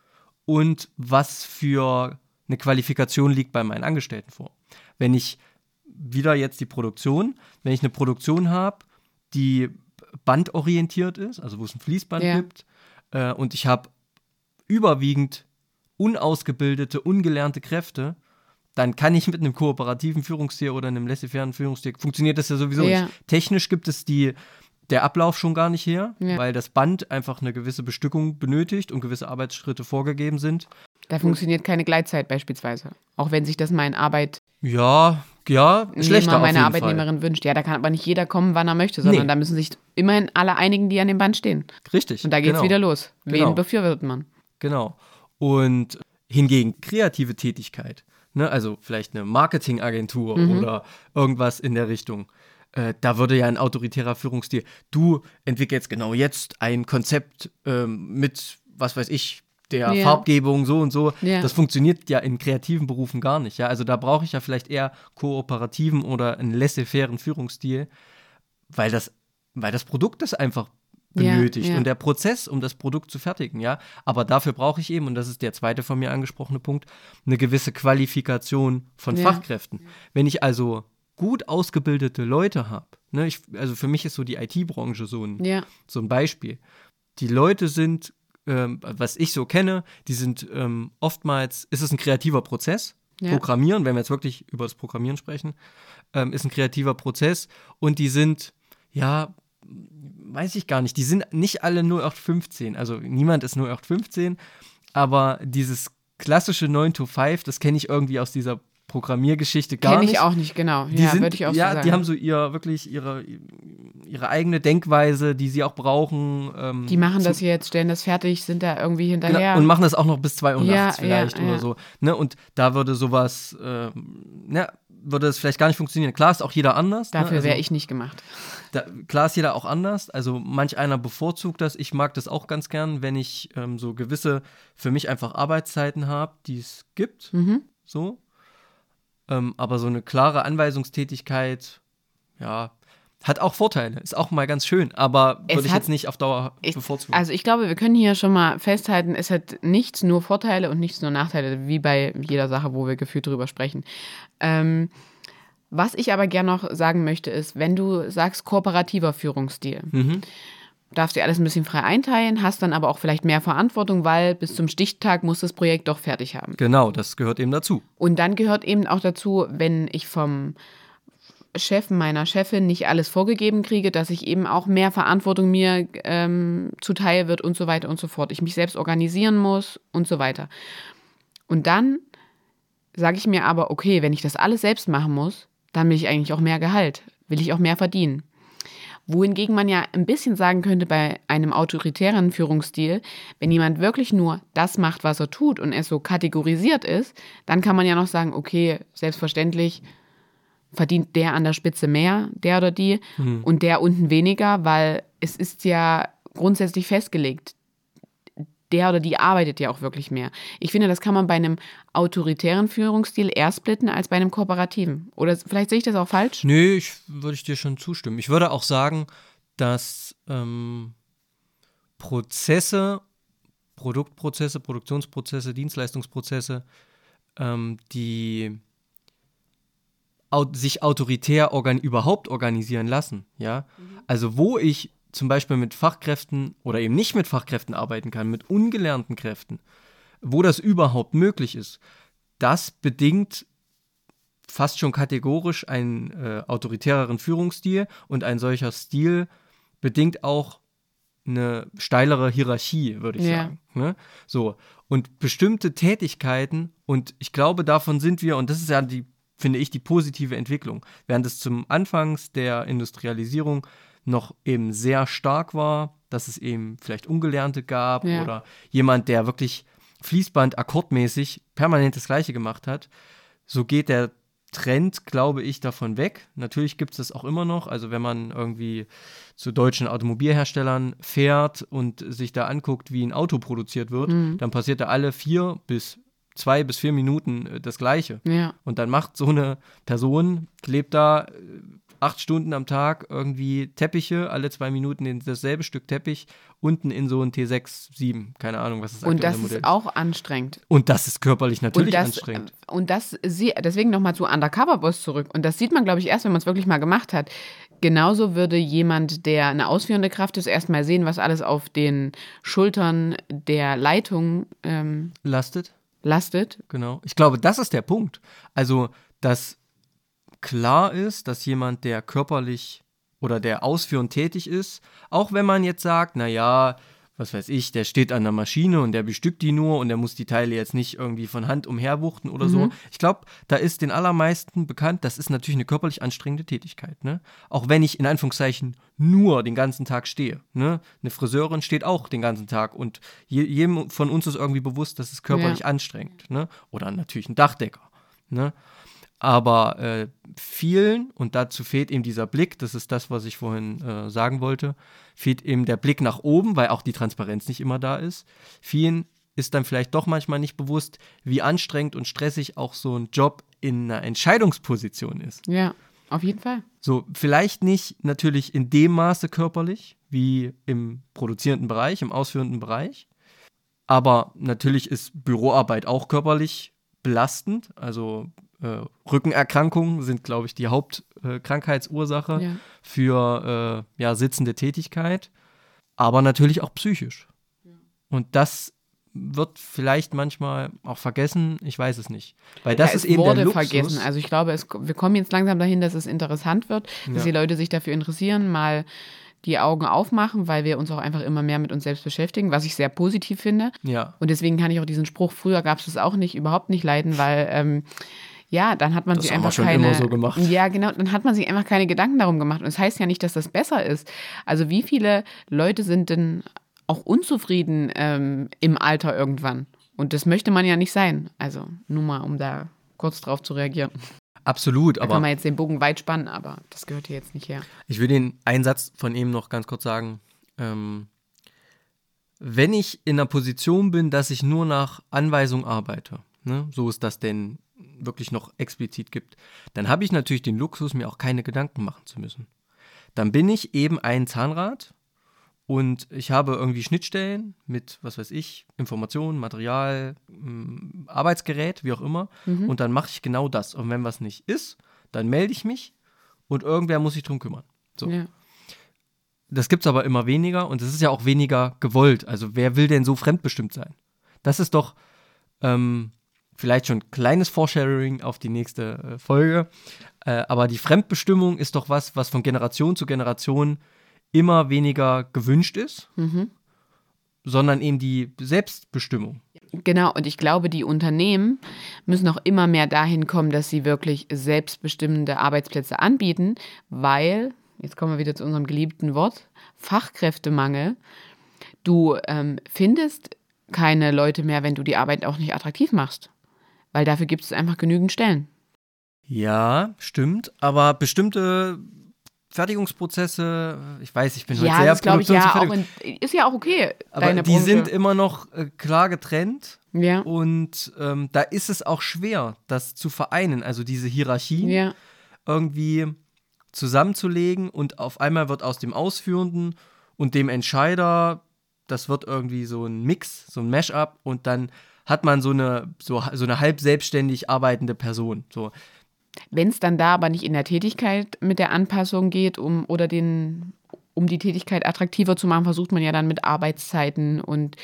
Und was für eine Qualifikation liegt bei meinen Angestellten vor? Wenn ich wieder jetzt die Produktion, wenn ich eine Produktion habe, die bandorientiert ist, also wo es ein Fließband ja. gibt, äh, und ich habe überwiegend unausgebildete, ungelernte Kräfte, dann kann ich mit einem kooperativen Führungstier oder einem laissez-faire Führungstier, funktioniert das ja sowieso ja. nicht. Technisch gibt es die der Ablauf schon gar nicht her, ja. weil das Band einfach eine gewisse Bestückung benötigt und gewisse Arbeitsschritte vorgegeben sind. Da funktioniert keine Gleitzeit beispielsweise. Auch wenn sich das mein Arbeit ja, ja, schlechter meine auf Arbeitnehmerin Fall. wünscht. Ja, da kann aber nicht jeder kommen, wann er möchte, sondern nee. da müssen sich immerhin alle einigen, die an dem Band stehen. Richtig. Und da geht es genau. wieder los. Wen genau. befürwortet man? Genau. Und hingegen kreative Tätigkeit, ne, also vielleicht eine Marketingagentur mhm. oder irgendwas in der Richtung, äh, da würde ja ein autoritärer Führungsstil, du entwickelst genau jetzt ein Konzept ähm, mit, was weiß ich, der ja. Farbgebung so und so. Ja. Das funktioniert ja in kreativen Berufen gar nicht. Ja? Also da brauche ich ja vielleicht eher kooperativen oder einen laissez-fairen Führungsstil, weil das, weil das Produkt das einfach benötigt ja. und der Prozess, um das Produkt zu fertigen, ja. Aber dafür brauche ich eben, und das ist der zweite von mir angesprochene Punkt, eine gewisse Qualifikation von. Fachkräften. Wenn ich also gut ausgebildete Leute habe, ne, ich, also für mich ist so die IT-Branche so ein, ja. so ein Beispiel. Die Leute sind, ähm, was ich so kenne, die sind ähm, oftmals, ist es ein kreativer Prozess. Ja. Programmieren, wenn wir jetzt wirklich über das Programmieren sprechen, ähm, ist ein kreativer Prozess und die sind, ja, weiß ich gar nicht, die sind nicht alle 0815, also niemand ist 0815, aber dieses klassische 9 to 5, das kenne ich irgendwie aus dieser Programmiergeschichte gar Kenn nicht. Kenne ich auch nicht, genau. Die ja, würde ich auch ja, so sagen. die haben so ihr wirklich ihre, ihre eigene Denkweise, die sie auch brauchen. Ähm, die machen das jetzt, stellen das fertig, sind da irgendwie hinterher. Genau, und machen das auch noch bis 2 Uhr ja, nachts vielleicht ja, oder so. Ne? Und da würde sowas, äh, ne, würde es vielleicht gar nicht funktionieren. Klar ist auch jeder anders. Ne? Dafür ne? also, wäre ich nicht gemacht. Da, klar ist jeder auch anders. Also manch einer bevorzugt das. Ich mag das auch ganz gern, wenn ich ähm, so gewisse, für mich einfach Arbeitszeiten habe, die es gibt. Mhm. So, ähm, aber so eine klare Anweisungstätigkeit, ja, Hat auch Vorteile, ist auch mal ganz schön, aber würde ich hat- jetzt nicht auf Dauer Ich, bevorzugen. also ich glaube, wir können hier schon mal festhalten, es hat nichts nur Vorteile und nichts nur Nachteile, wie bei jeder Sache, wo wir gefühlt drüber sprechen. Ähm, was ich aber gerne noch sagen möchte, ist, wenn du sagst kooperativer Führungsstil, Mhm. Darfst dir alles ein bisschen frei einteilen, hast dann aber auch vielleicht mehr Verantwortung, weil bis zum Stichtag muss das Projekt doch fertig haben. genau, das gehört eben dazu. Und dann gehört eben auch dazu, wenn ich vom Chef meiner Chefin nicht alles vorgegeben kriege, dass ich eben auch mehr Verantwortung mir ähm, zuteil wird und so weiter und so fort. Ich mich selbst organisieren muss und so weiter. Und dann sage ich mir aber, okay, wenn ich das alles selbst machen muss, dann will ich eigentlich auch mehr Gehalt, will ich auch mehr verdienen. Wohingegen man ja ein bisschen sagen könnte bei einem autoritären Führungsstil, wenn jemand wirklich nur das macht, was er tut und es so kategorisiert ist, dann kann man ja noch sagen, okay, selbstverständlich verdient der an der Spitze mehr, der oder die, und der unten weniger, weil es ist ja grundsätzlich festgelegt. Der oder die arbeitet ja auch wirklich mehr. Ich finde, das kann man bei einem autoritären Führungsstil eher splitten als bei einem kooperativen. Oder vielleicht sehe ich das auch falsch? Nee, ich würde ich dir schon zustimmen. Ich würde auch sagen, dass ähm, Prozesse, Produktprozesse, Produktionsprozesse, Dienstleistungsprozesse, ähm, die au sich autoritär organ überhaupt organisieren lassen, ja. Also wo ich zum Beispiel mit Fachkräften oder eben nicht mit Fachkräften arbeiten kann, mit ungelernten Kräften, wo das überhaupt möglich ist, das bedingt fast schon kategorisch einen äh, autoritäreren Führungsstil und ein solcher Stil bedingt auch eine steilere Hierarchie, würde ich Ja. sagen. Ne? So. Und bestimmte Tätigkeiten, und ich glaube, davon sind wir, und das ist ja die, finde ich, die positive Entwicklung, während es zum Anfangs der Industrialisierung noch eben sehr stark war, dass es eben vielleicht Ungelernte gab Ja. oder jemand, der wirklich Fließband akkordmäßig permanent das Gleiche gemacht hat. So geht der Trend, glaube ich, davon weg. Natürlich gibt es das auch immer noch. Also wenn man irgendwie zu deutschen Automobilherstellern fährt und sich da anguckt, wie ein Auto produziert wird, dann passiert da alle vier bis zwei bis vier Minuten äh, das Gleiche. Ja. Und dann macht so eine Person, klebt da äh, acht Stunden am Tag irgendwie Teppiche, alle zwei Minuten in dasselbe Stück Teppich, unten in so ein T6, 7, keine Ahnung, was das Und aktuelle das Modell ist auch anstrengend. Und das ist körperlich natürlich und das, anstrengend. Und das, sie- deswegen nochmal zu Undercover Boss zurück. Und das sieht man, glaube ich, erst, wenn man es wirklich mal gemacht hat. Genauso würde jemand, der eine ausführende Kraft ist, erstmal sehen, was alles auf den Schultern der Leitung ähm, Lastet, lastet. genau. Ich glaube, das ist der Punkt. Also, dass klar ist, dass jemand, der körperlich oder der ausführend tätig ist, auch wenn man jetzt sagt, naja, was weiß ich, der steht an der Maschine und der bestückt die nur und der muss die Teile jetzt nicht irgendwie von Hand umherwuchten oder so. Ich glaube, da ist den allermeisten bekannt, das ist natürlich eine körperlich anstrengende Tätigkeit. Ne? Auch wenn ich in Anführungszeichen nur den ganzen Tag stehe. Ne? Eine Friseurin steht auch den ganzen Tag und je, jedem von uns ist irgendwie bewusst, dass es körperlich Ja. anstrengend. Ne? Oder natürlich ein Dachdecker. Ne? Aber äh, vielen, und dazu fehlt eben dieser Blick, das ist das, was ich vorhin äh, sagen wollte, fehlt eben der Blick nach oben, weil auch die Transparenz nicht immer da ist. Vielen ist dann vielleicht doch manchmal nicht bewusst, wie anstrengend und stressig auch so ein Job in einer Entscheidungsposition ist. Ja, auf jeden Fall. So, vielleicht nicht natürlich in dem Maße körperlich wie im produzierenden Bereich, im ausführenden Bereich. Aber natürlich ist Büroarbeit auch körperlich belastend. Also äh, Rückenerkrankungen sind, glaube ich, die Hauptkrankheitsursache äh, Ja. für äh, ja, sitzende Tätigkeit. Aber natürlich auch psychisch. Und das wird vielleicht manchmal auch vergessen, ich weiß es nicht. Weil das ja, ist eben wurde der Luxus. vergessen. Also ich glaube, es, wir kommen jetzt langsam dahin, dass es interessant wird, dass Ja. die Leute sich dafür interessieren, mal die Augen aufmachen, weil wir uns auch einfach immer mehr mit uns selbst beschäftigen, was ich sehr positiv finde. Ja, Und deswegen kann ich auch diesen Spruch, früher gab es das auch nicht, überhaupt nicht leiden, weil ähm, ja, dann hat man Das sich einfach schon keine. immer so gemacht. Ja, genau, dann hat man sich einfach keine Gedanken darum gemacht. Und es das heißt ja nicht, dass das besser ist. Also wie viele Leute sind denn auch unzufrieden ähm, im Alter irgendwann? Und das möchte man ja nicht sein. Also nur mal, um da kurz drauf zu reagieren. absolut. Da kann Aber man jetzt den Bogen weit spannen, aber das gehört hier jetzt nicht her. Ich will den einen Satz von ihm noch ganz kurz sagen. Ähm, wenn ich in einer Position bin, dass ich nur nach Anweisung arbeite, ne, so es das denn wirklich noch explizit gibt, dann habe ich natürlich den Luxus, mir auch keine Gedanken machen zu müssen. dann bin ich eben ein Zahnrad und ich habe irgendwie Schnittstellen mit, was weiß ich, Informationen, Material, m, Arbeitsgerät, wie auch immer. Mhm. Und dann mache ich genau das. Und wenn was nicht ist, dann melde ich mich und irgendwer muss sich drum kümmern. So. Ja. Das gibt es aber immer weniger und es ist ja auch weniger gewollt. Also wer will denn so fremdbestimmt sein? Das ist doch ähm, vielleicht schon ein kleines Foresharing auf die nächste äh, Folge. Äh, aber die Fremdbestimmung ist doch was, was von Generation zu Generation immer weniger gewünscht ist, Mhm. sondern eben die Selbstbestimmung. Genau, und ich glaube, die Unternehmen müssen auch immer mehr dahin kommen, dass sie wirklich selbstbestimmende Arbeitsplätze anbieten, weil, jetzt kommen wir wieder zu unserem geliebten Wort, Fachkräftemangel. Du ähm, findest keine Leute mehr, wenn du die Arbeit auch nicht attraktiv machst, weil dafür gibt es einfach genügend Stellen. Ja, stimmt. Aber bestimmte Fertigungsprozesse, ich weiß, ich bin heute Ja, sehr das glaube ich ja auch in, ist ja auch okay. Aber die Branche. sind immer noch äh, klar getrennt ja, und ähm, da ist es auch schwer, das zu vereinen. Also diese Hierarchien ja, irgendwie zusammenzulegen und auf einmal wird aus dem Ausführenden und dem Entscheider, das wird irgendwie so ein Mix, so ein Mash-up und dann hat man so eine, so, so eine halb selbstständig arbeitende Person. So. Wenn es dann da aber nicht in der Tätigkeit mit der Anpassung geht, um oder den, um die Tätigkeit attraktiver zu machen, versucht man ja dann mit Arbeitszeiten und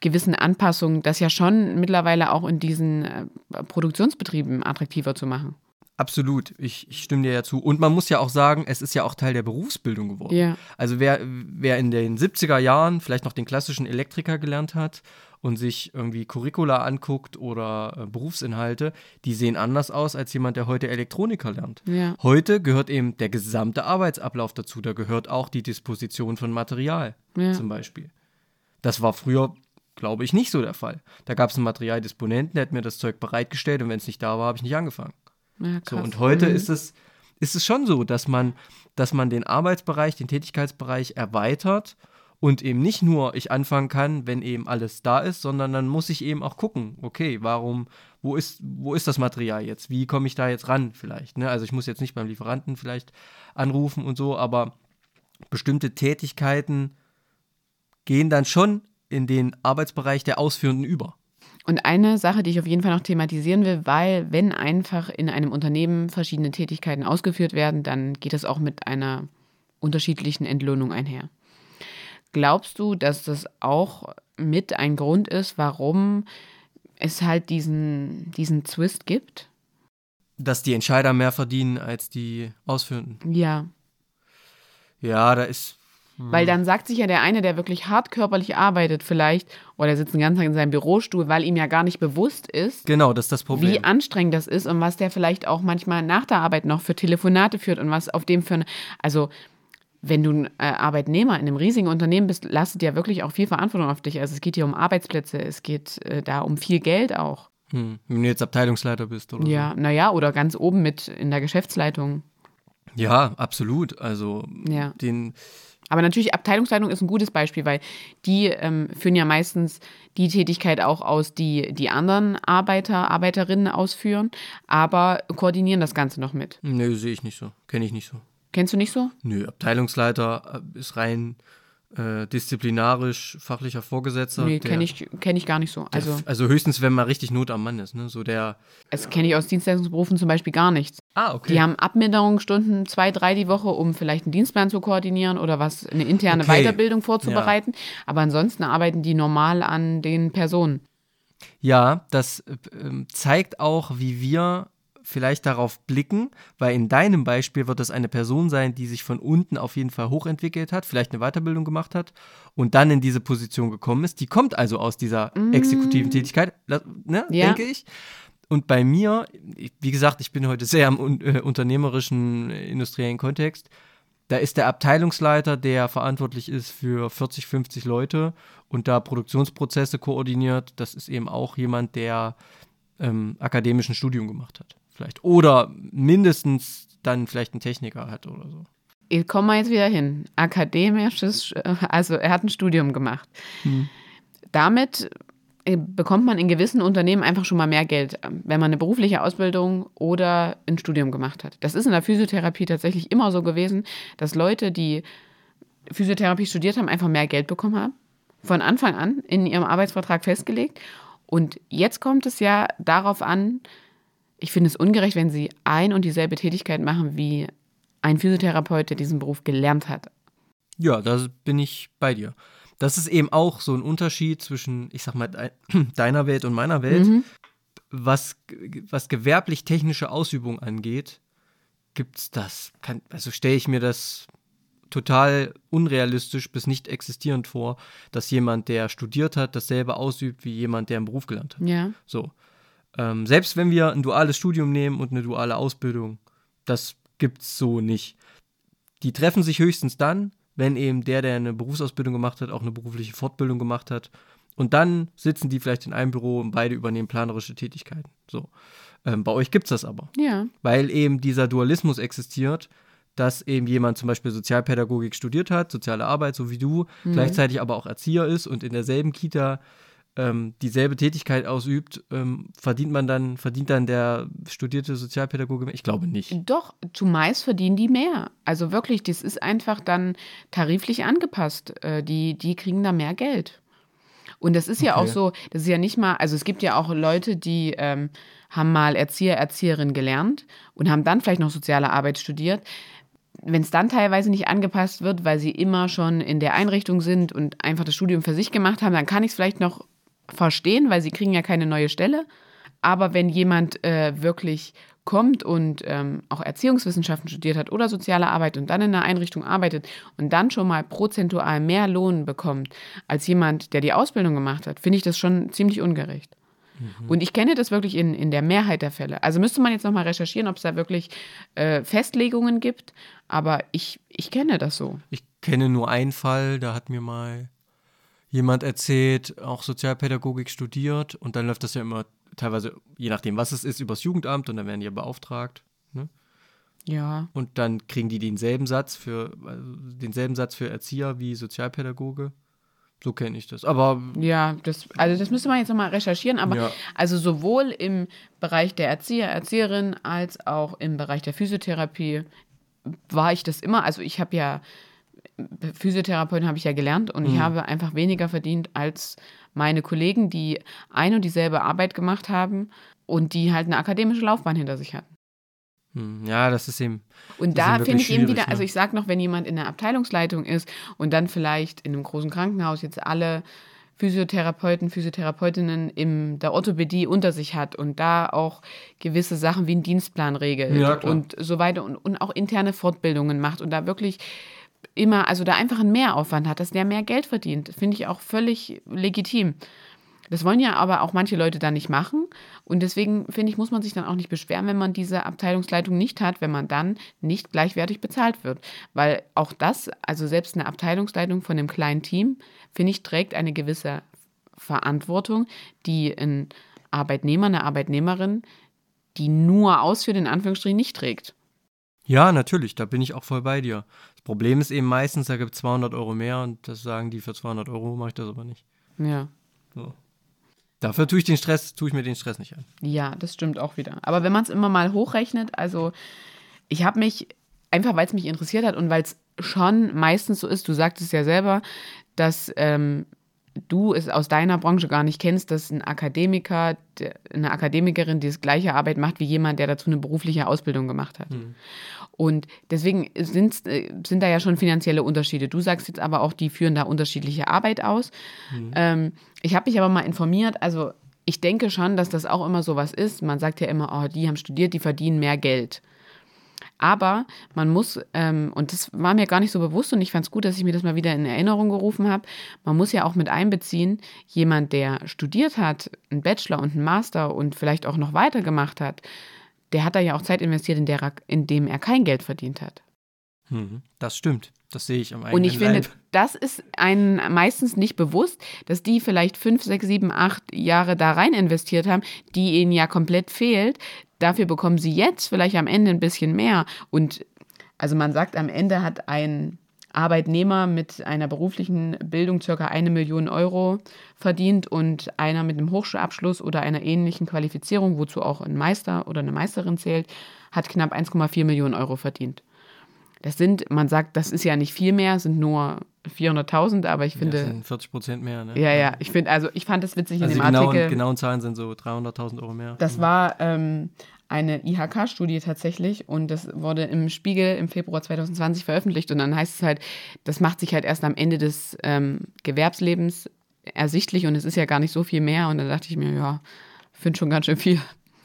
gewissen Anpassungen das ja schon mittlerweile auch in diesen äh, Produktionsbetrieben attraktiver zu machen. Absolut, ich, ich stimme dir ja zu. Und man muss ja auch sagen, es ist ja auch Teil der Berufsbildung geworden. Ja. Also wer, wer in den 70er Jahren vielleicht noch den klassischen Elektriker gelernt hat und sich irgendwie Curricula anguckt oder äh, Berufsinhalte, die sehen anders aus als jemand, der heute Elektroniker lernt. Ja. Heute gehört eben der gesamte Arbeitsablauf dazu. Da gehört auch die Disposition von Material Ja. zum Beispiel. Das war früher, glaube ich, nicht so der Fall. Da gab es einen Materialdisponenten, der hat mir das Zeug bereitgestellt und wenn es nicht da war, habe ich nicht angefangen. Ja, So, und heute Mhm. ist es, ist es schon so, dass man, dass man den Arbeitsbereich, den Tätigkeitsbereich erweitert und eben nicht nur ich anfangen kann, wenn eben alles da ist, sondern dann muss ich eben auch gucken, okay, warum, wo ist, wo ist das Material jetzt? Wie komme ich da jetzt ran vielleicht? Ne? Also ich muss jetzt nicht beim Lieferanten vielleicht anrufen und so, aber bestimmte Tätigkeiten gehen dann schon in den Arbeitsbereich der Ausführenden über. Und eine Sache, die ich auf jeden Fall noch thematisieren will, weil wenn einfach in einem Unternehmen verschiedene Tätigkeiten ausgeführt werden, dann geht das auch mit einer unterschiedlichen Entlohnung einher. Glaubst du, dass das auch mit ein Grund ist, warum es halt diesen, diesen Twist gibt? Dass die Entscheider mehr verdienen als die Ausführenden. Ja. Ja, da ist. Weil dann sagt sich ja der eine, der wirklich hart körperlich arbeitet, vielleicht, oder der sitzt den ganzen Tag in seinem Bürostuhl, weil ihm ja gar nicht bewusst ist, Genau, das ist das Problem. wie anstrengend das ist und was der vielleicht auch manchmal nach der Arbeit noch für Telefonate führt und was auf dem für eine, also wenn du ein äh, Arbeitnehmer in einem riesigen Unternehmen bist, lastet ja wirklich auch viel Verantwortung auf dich. Also es geht hier um Arbeitsplätze, es geht äh, da um viel Geld auch. Hm, wenn du jetzt Abteilungsleiter bist oder Ja, naja, oder ganz oben mit in der Geschäftsleitung. so. Ja, absolut. Also Ja. den. Aber natürlich, Abteilungsleitung ist ein gutes Beispiel, weil die ähm, führen ja meistens die Tätigkeit auch aus, die die anderen Arbeiter, Arbeiterinnen ausführen, aber koordinieren das Ganze noch mit. Nö, sehe ich nicht so. Kenne ich nicht so. Kennst du nicht so? Nö, Abteilungsleiter äh, ist rein äh, disziplinarisch, fachlicher Vorgesetzter. Nee, kenne ich, kenn ich gar nicht so. der- Also, also höchstens, wenn mal richtig Not am Mann ist, ne? So der. das kenne ich aus Dienstleistungsberufen zum Beispiel gar nichts. Ah, okay. Die haben Abminderungsstunden, zwei, drei die Woche, um vielleicht einen Dienstplan zu koordinieren oder was, eine interne Okay. Weiterbildung vorzubereiten. Aber ansonsten arbeiten die normal an den Personen. Ja, das äh, zeigt auch, wie wir vielleicht darauf blicken, weil in deinem Beispiel wird das eine Person sein, die sich von unten auf jeden Fall hochentwickelt hat, vielleicht eine Weiterbildung gemacht hat und dann in diese Position gekommen ist. Die kommt also aus dieser exekutiven Tätigkeit, ne, Ja. denke ich. Und bei mir, wie gesagt, ich bin heute sehr im un äh, unternehmerischen, äh, industriellen Kontext. Da ist der Abteilungsleiter, der verantwortlich ist für 40, 50 Leute und da Produktionsprozesse koordiniert. Das ist eben auch jemand, der ähm, akademischen Studium gemacht hat. Vielleicht. Oder mindestens dann vielleicht einen Techniker hat oder so. Ich komme mal jetzt wieder hin. Akademisches, also er hat ein Studium gemacht. Hm. Damit äh, bekommt man in gewissen Unternehmen einfach schon mal mehr Geld, ähm, wenn man eine berufliche Ausbildung oder ein Studium gemacht hat. Das ist in der Physiotherapie tatsächlich immer so gewesen, dass Leute, die Physiotherapie studiert haben, einfach mehr Geld bekommen haben. Von Anfang an in ihrem Arbeitsvertrag festgelegt. Und jetzt kommt es ja darauf an, ich finde es ungerecht, wenn sie ein und dieselbe Tätigkeit machen wie ein Physiotherapeut, der diesen Beruf gelernt hat. Ja, da bin ich bei dir. Das ist eben auch so ein Unterschied zwischen, ich sag mal, deiner Welt und meiner Welt. Mhm. Was, was gewerblich-technische Ausübung angeht, gibt es das. Kann, also stelle ich mir das total unrealistisch bis nicht existierend vor, dass jemand, der studiert hat, dasselbe ausübt wie jemand, der einen Beruf gelernt hat. Ja. So. Ähm, selbst wenn wir ein duales Studium nehmen und eine duale Ausbildung, das gibt es so nicht. Die treffen sich höchstens dann, wenn eben der, der eine Berufsausbildung gemacht hat, auch eine berufliche Fortbildung gemacht hat. Und dann sitzen die vielleicht in einem Büro und beide übernehmen planerische Tätigkeiten. So. Ähm, bei euch gibt es das aber. Ja. Weil eben dieser Dualismus existiert, dass eben jemand zum Beispiel Sozialpädagogik studiert hat, soziale Arbeit, so wie du, mhm. gleichzeitig aber auch Erzieher ist und in derselben Kita ähm, dieselbe Tätigkeit ausübt, ähm, verdient man dann, verdient dann der studierte Sozialpädagoge mehr? Ich glaube nicht. Doch, zumeist verdienen die mehr. Also wirklich, das ist einfach dann tariflich angepasst. Äh, die, die kriegen da mehr Geld. Und das ist okay. ja auch so, das ist ja nicht mal, also es gibt ja auch Leute, die ähm, haben mal Erzieher, Erzieherin gelernt und haben dann vielleicht noch soziale Arbeit studiert wenn es dann teilweise nicht angepasst wird, weil sie immer schon in der Einrichtung sind und einfach das Studium für sich gemacht haben, dann kann ich es vielleicht noch verstehen, weil sie kriegen ja keine neue Stelle. Aber wenn jemand äh, wirklich kommt und ähm, auch Erziehungswissenschaften studiert hat oder soziale Arbeit und dann in einer Einrichtung arbeitet und dann schon mal prozentual mehr Lohn bekommt als jemand, der die Ausbildung gemacht hat, finde ich das schon ziemlich ungerecht. Mhm. Und ich kenne das wirklich in, in der Mehrheit der Fälle. Also müsste man jetzt nochmal recherchieren, ob es da wirklich äh, Festlegungen gibt. Aber ich, ich kenne das so. Ich kenne nur einen Fall, da hat mir mal jemand erzählt, auch Sozialpädagogik studiert und dann läuft das ja immer teilweise, je nachdem, was es ist, übers Jugendamt und dann werden die ja beauftragt. Ne? Ja. Und dann kriegen die denselben Satz für also denselben Satz für Erzieher wie Sozialpädagoge. So kenne ich das. Aber ja, das, also das müsste man jetzt nochmal recherchieren. Aber ja. also sowohl im Bereich der Erzieher, Erzieherin als auch im Bereich der Physiotherapie war ich das immer. Also ich habe ja Physiotherapeutin habe ich ja gelernt und mhm. ich habe einfach weniger verdient als meine Kollegen, die ein und dieselbe Arbeit gemacht haben und die halt eine akademische Laufbahn hinter sich hatten. Hm, ja, das ist eben. Und da finde ich eben wieder, ne? also ich sage noch, wenn jemand in der Abteilungsleitung ist und dann vielleicht in einem großen Krankenhaus jetzt alle Physiotherapeuten, Physiotherapeutinnen in der Orthopädie unter sich hat und da auch gewisse Sachen wie einen Dienstplan regelt ja, und so weiter und, und auch interne Fortbildungen macht und da wirklich immer, also da einfach einen Mehraufwand hat, dass der mehr Geld verdient, finde ich auch völlig legitim. Das wollen ja aber auch manche Leute da nicht machen. Und deswegen, finde ich, muss man sich dann auch nicht beschweren, wenn man diese Abteilungsleitung nicht hat, wenn man dann nicht gleichwertig bezahlt wird. Weil auch das, also selbst eine Abteilungsleitung von einem kleinen Team, finde ich, trägt eine gewisse Verantwortung, die ein Arbeitnehmer, eine Arbeitnehmerin, die nur ausführt, in Anführungsstrichen nicht trägt. Ja, natürlich, da bin ich auch voll bei dir. Das Problem ist eben meistens, da gibt es 200 Euro mehr und das sagen die, für 200 Euro mache ich das aber nicht. Ja. So. Dafür tue ich den Stress, tue ich mir den Stress nicht an. Ja, das stimmt auch wieder. Aber wenn man es immer mal hochrechnet, also ich habe mich, einfach weil es mich interessiert hat und weil es schon meistens so ist, du sagtest ja selber, dass ähm, du es aus deiner Branche gar nicht kennst, dass ein Akademiker, eine Akademikerin die das gleiche Arbeit macht wie jemand, der dazu eine berufliche Ausbildung gemacht hat. Mhm. Und deswegen sind, äh, sind da ja schon finanzielle Unterschiede. Du sagst jetzt aber auch, die führen da unterschiedliche Arbeit aus. Mhm. Ähm, ich habe mich aber mal informiert, also ich denke schon, dass das auch immer so was ist. Man sagt ja immer, oh, die haben studiert, die verdienen mehr Geld. Aber man muss, ähm, und das war mir gar nicht so bewusst und ich fand es gut, dass ich mir das mal wieder in Erinnerung gerufen habe, man muss ja auch mit einbeziehen, jemand, der studiert hat, einen Bachelor und einen Master und vielleicht auch noch weiter gemacht hat, der hat da ja auch Zeit investiert, in, der, in dem er kein Geld verdient hat. Hm, das stimmt. Das sehe ich am eigenen Und ich finde, das ist einem meistens nicht bewusst, dass die vielleicht fünf, sechs, sieben, acht Jahre da rein investiert haben, die ihnen ja komplett fehlt. Dafür bekommen sie jetzt vielleicht am Ende ein bisschen mehr. Und also man sagt, am Ende hat ein Arbeitnehmer mit einer beruflichen Bildung circa eine Million Euro verdient und einer mit einem Hochschulabschluss oder einer ähnlichen Qualifizierung, wozu auch ein Meister oder eine Meisterin zählt, hat knapp 1,4 Millionen Euro verdient. Das sind, man sagt, das ist ja nicht viel mehr, sind nur 400.000, aber ich finde. Das sind 40 Prozent mehr, ne? Ja, ja, ich finde, also ich fand das witzig also in dem die genauen, Artikel. genauen Zahlen sind so 300.000 Euro mehr. Das war ähm, eine IHK-Studie tatsächlich und das wurde im Spiegel im Februar 2020 veröffentlicht und dann heißt es halt, das macht sich halt erst am Ende des ähm, Gewerbslebens ersichtlich und es ist ja gar nicht so viel mehr und dann dachte ich mir, ja, finde schon ganz schön viel.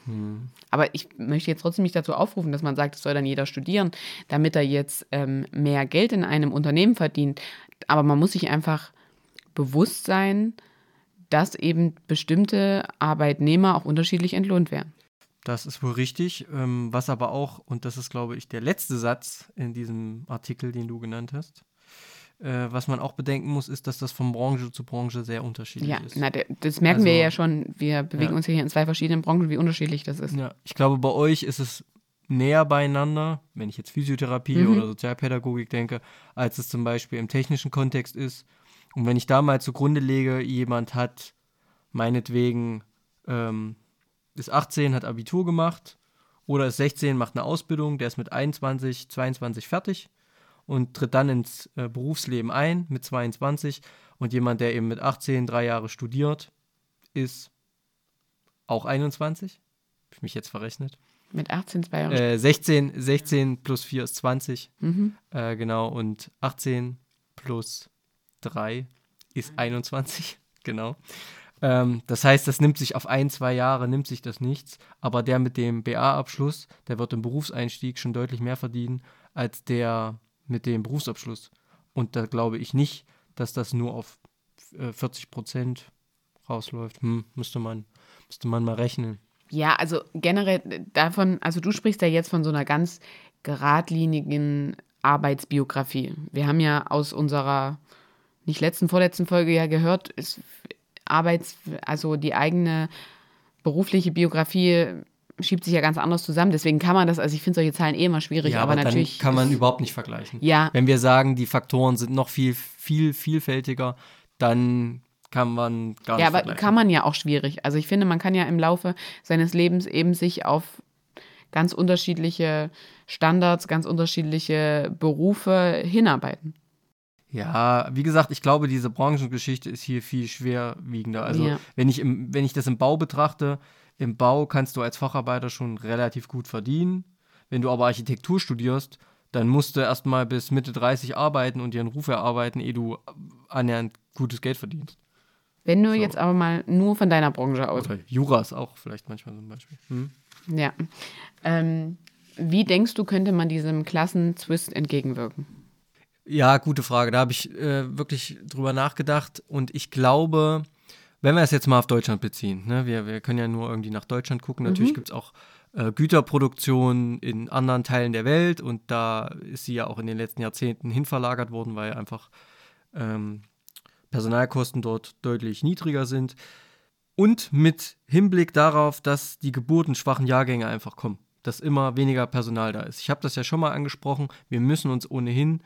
Hm. Aber ich möchte jetzt trotzdem nicht dazu aufrufen, dass man sagt, es soll dann jeder studieren, damit er jetzt ähm, mehr Geld in einem Unternehmen verdient. Aber man muss sich einfach bewusst sein, dass eben bestimmte Arbeitnehmer auch unterschiedlich entlohnt werden. Das ist wohl richtig. Ähm, was aber auch, und das ist, glaube ich, der letzte Satz in diesem Artikel, den du genannt hast, äh, was man auch bedenken muss, ist, dass das von Branche zu Branche sehr unterschiedlich Ja, ist. na, der- das merken Also- wir ja schon. Wir bewegen Ja. uns ja hier in zwei verschiedenen Branchen, wie unterschiedlich das ist. Ja, ich glaube, bei euch ist es näher beieinander, wenn ich jetzt Physiotherapie Mhm. oder Sozialpädagogik denke, als es zum Beispiel im technischen Kontext ist. Und wenn ich da mal zugrunde lege, jemand hat meinetwegen ähm, ist 18, hat Abitur gemacht oder ist 16, macht eine Ausbildung, der ist mit 21, 22 fertig und tritt dann ins äh, Berufsleben ein mit 22 und jemand, der eben mit 18 drei Jahre studiert, ist auch 21. Hab ich mich jetzt verrechnet. Mit 18, zwei Jahre. Äh, 16, 16 plus 4 ist 20. mhm. Äh, genau. Und 18 plus 3 ist 21. genau. Ähm, das heißt, das nimmt sich auf ein, zwei Jahre, nimmt sich das nichts. Aber der mit dem BA-Abschluss, der wird im Berufseinstieg schon deutlich mehr verdienen als der mit dem Berufsabschluss. Und da glaube ich nicht, dass das nur auf äh, 40 Prozent rausläuft. Hm, müsste man, müsste man mal rechnen. Ja, also generell davon, also du sprichst ja jetzt von so einer ganz geradlinigen Arbeitsbiografie. Wir haben ja aus unserer nicht letzten, vorletzten Folge ja gehört, ist Arbeits, also die eigene berufliche Biografie schiebt sich ja ganz anders zusammen. Deswegen kann man das, also ich finde solche Zahlen eh immer schwierig, Ja, aber, aber, natürlich. kann man überhaupt nicht vergleichen. Ja, Wenn wir sagen, die Faktoren sind noch viel, viel vielfältiger, dann kann man gar nicht Ja, aber kann man ja auch schwierig. Also ich finde, man kann ja im Laufe seines Lebens eben sich auf ganz unterschiedliche Standards, ganz unterschiedliche Berufe hinarbeiten. Ja, wie gesagt, ich glaube, diese Branchengeschichte ist hier viel schwerwiegender. Also, Ja. wenn, ich im, wenn ich das im Bau betrachte, im Bau kannst du als Facharbeiter schon relativ gut verdienen. Wenn du aber Architektur studierst, dann musst du erstmal bis Mitte 30 arbeiten und dir einen Ruf erarbeiten, ehe du annähernd gutes Geld verdienst. Wenn du So. jetzt aber mal nur von deiner Branche aus. Oder Juras auch vielleicht manchmal zum Beispiel. Hm? Ja. Ähm, wie denkst du, könnte man diesem Klassenzwist entgegenwirken? Ja, gute Frage. Da habe ich äh, wirklich drüber nachgedacht und ich glaube, wenn wir es jetzt mal auf Deutschland beziehen, ne, wir, wir können ja nur irgendwie nach Deutschland gucken. Natürlich gibt es auch äh, Güterproduktion in anderen Teilen der Welt und da ist sie ja auch in den letzten Jahrzehnten hinverlagert worden, weil einfach ähm, Personalkosten dort deutlich niedriger sind. Und mit Hinblick darauf, dass die geburtenschwachen Jahrgänge einfach kommen, dass immer weniger Personal da ist. Ich habe das ja schon mal angesprochen, wir müssen uns ohnehin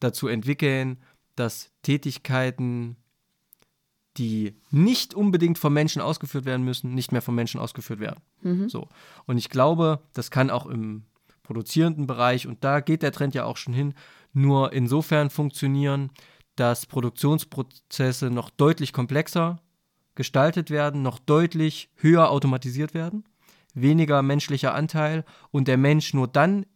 dazu entwickeln, dass Tätigkeiten, die nicht unbedingt von Menschen ausgeführt werden müssen, nicht mehr von Menschen ausgeführt werden. So. Und ich glaube, das kann auch im produzierenden Bereich, und da geht der Trend ja auch schon hin, nur insofern funktionieren, dass Produktionsprozesse noch deutlich komplexer gestaltet werden, noch deutlich höher automatisiert werden, weniger menschlicher Anteil und der Mensch nur dann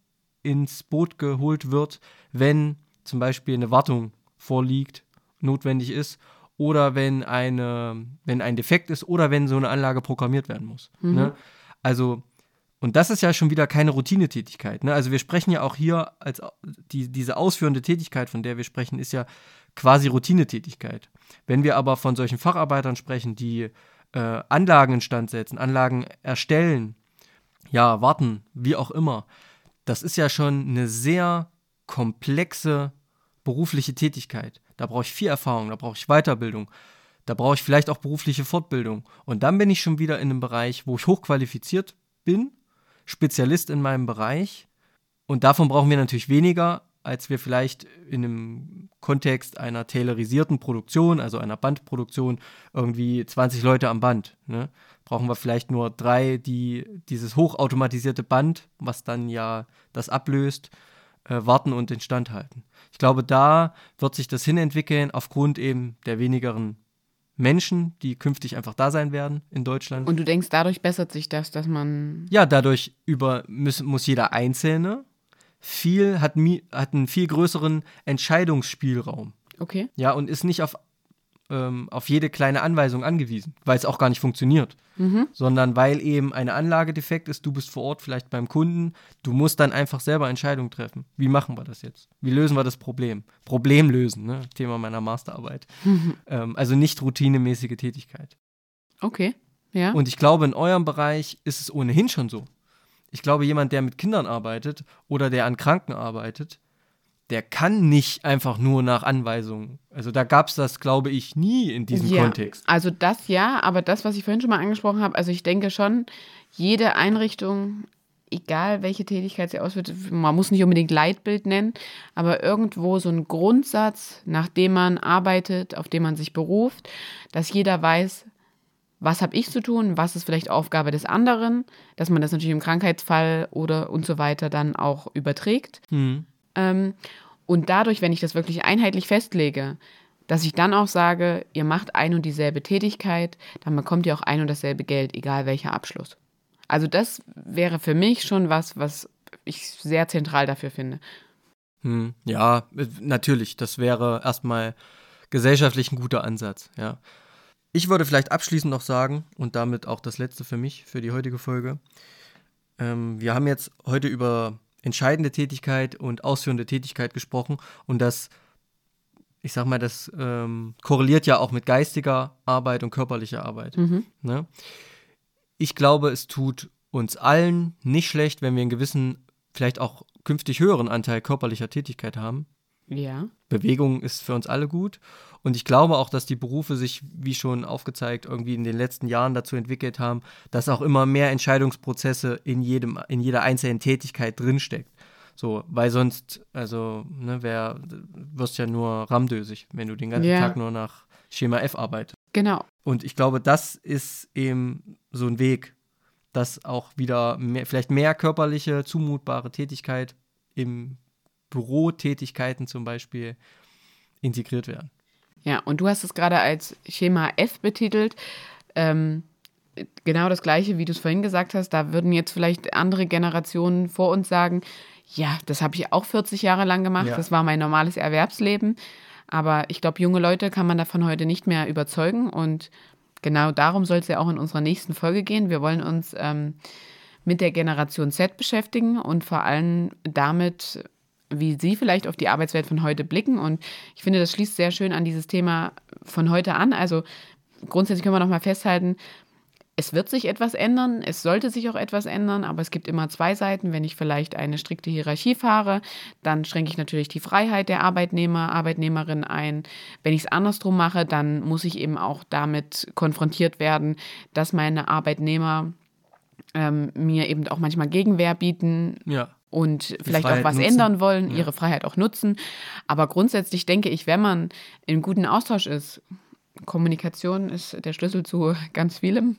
ins Boot geholt wird, wenn zum Beispiel eine Wartung vorliegt, notwendig ist oder wenn, eine, wenn ein Defekt ist oder wenn so eine Anlage programmiert werden muss. Ne? Also, und das ist ja schon wieder keine Routinetätigkeit. Ne? Also wir sprechen ja auch hier, als die, diese ausführende Tätigkeit, von der wir sprechen, ist ja quasi Routinetätigkeit. Wenn wir aber von solchen Facharbeitern sprechen, die äh, Anlagen instand setzen, Anlagen erstellen, ja, warten, wie auch immer, das ist ja schon eine sehr komplexe berufliche Tätigkeit. Da brauche ich viel Erfahrung, da brauche ich Weiterbildung, da brauche ich vielleicht auch berufliche Fortbildung. Und dann bin ich schon wieder in einem Bereich, wo ich hochqualifiziert bin, Spezialist in meinem Bereich. Und davon brauchen wir natürlich weniger als wir vielleicht in einem Kontext einer taylorisierten Produktion, also einer Bandproduktion, irgendwie 20 Leute am Band. Ne? Brauchen wir vielleicht nur drei, die dieses hochautomatisierte Band, was dann ja das ablöst, äh, warten und instand halten. Ich glaube, da wird sich das hinentwickeln aufgrund eben der wenigeren Menschen, die künftig einfach da sein werden in Deutschland. Und du denkst, dadurch bessert sich das, dass man. Ja, dadurch über, muss, muss jeder Einzelne viel, hat, hat einen viel größeren Entscheidungsspielraum. Okay. Ja, und ist nicht auf ähm, auf jede kleine Anweisung angewiesen, weil es auch gar nicht funktioniert. Mhm. Sondern weil eben eine Anlage defekt ist, du bist vor Ort vielleicht beim Kunden, du musst dann einfach selber Entscheidungen treffen. Wie machen wir das jetzt? Wie lösen wir das Problem? Problem lösen, ne? Thema meiner Masterarbeit. Mhm. Ähm, also nicht routinemäßige Tätigkeit. Okay, ja. Und ich glaube, in eurem Bereich ist es ohnehin schon so. Ich glaube, jemand, der mit Kindern arbeitet oder der an Kranken arbeitet, der kann nicht einfach nur nach Anweisungen. Also da gab es das, glaube ich, nie in diesem ja, Kontext. Also das ja, aber das, was ich vorhin schon mal angesprochen habe, also ich denke schon, jede Einrichtung, egal welche Tätigkeit sie ausführt, man muss nicht unbedingt Leitbild nennen, aber irgendwo so ein Grundsatz, nach dem man arbeitet, auf dem man sich beruft, dass jeder weiß, was habe ich zu tun, was ist vielleicht Aufgabe des anderen, dass man das natürlich im Krankheitsfall oder und so weiter dann auch überträgt. Mhm. Ähm, und dadurch, wenn ich das wirklich einheitlich festlege, dass ich dann auch sage, ihr macht ein und dieselbe Tätigkeit, dann bekommt ihr auch ein und dasselbe Geld, egal welcher Abschluss. Also das wäre für mich schon was, was ich sehr zentral dafür finde. Hm, ja, natürlich, das wäre erstmal gesellschaftlich ein guter Ansatz, ja. Ich würde vielleicht abschließend noch sagen, und damit auch das letzte für mich, für die heutige Folge. Ähm, wir haben jetzt heute über entscheidende Tätigkeit und ausführende Tätigkeit gesprochen und das, ich sag mal, das ähm, korreliert ja auch mit geistiger Arbeit und körperlicher Arbeit. Mhm. Ne? Ich glaube, es tut uns allen nicht schlecht, wenn wir einen gewissen, vielleicht auch künftig höheren Anteil körperlicher Tätigkeit haben. Ja. Bewegung ist für uns alle gut. Und ich glaube auch, dass die Berufe sich, wie schon aufgezeigt, irgendwie in den letzten Jahren dazu entwickelt haben, dass auch immer mehr Entscheidungsprozesse in, jedem, in jeder einzelnen Tätigkeit drinsteckt. So, weil sonst, also, ne, wär, wirst ja nur ramdösig, wenn du den ganzen ja. Tag nur nach Schema F arbeitest. Genau. Und ich glaube, das ist eben so ein Weg, dass auch wieder mehr, vielleicht mehr körperliche, zumutbare Tätigkeit im Bürotätigkeiten zum Beispiel integriert werden. Ja, und du hast es gerade als Schema F betitelt. Ähm, genau das Gleiche, wie du es vorhin gesagt hast. Da würden jetzt vielleicht andere Generationen vor uns sagen, ja, das habe ich auch 40 Jahre lang gemacht. Ja. Das war mein normales Erwerbsleben. Aber ich glaube, junge Leute kann man davon heute nicht mehr überzeugen. Und genau darum soll es ja auch in unserer nächsten Folge gehen. Wir wollen uns ähm, mit der Generation Z beschäftigen und vor allem damit, wie Sie vielleicht auf die Arbeitswelt von heute blicken. Und ich finde, das schließt sehr schön an dieses Thema von heute an. Also grundsätzlich können wir nochmal festhalten, es wird sich etwas ändern, es sollte sich auch etwas ändern, aber es gibt immer zwei Seiten. Wenn ich vielleicht eine strikte Hierarchie fahre, dann schränke ich natürlich die Freiheit der Arbeitnehmer, Arbeitnehmerin ein. Wenn ich es andersrum mache, dann muss ich eben auch damit konfrontiert werden, dass meine Arbeitnehmer ähm, mir eben auch manchmal Gegenwehr bieten. Ja und vielleicht auch was nutzen. ändern wollen, ja. ihre Freiheit auch nutzen. Aber grundsätzlich denke ich, wenn man in guten Austausch ist, Kommunikation ist der Schlüssel zu ganz vielem,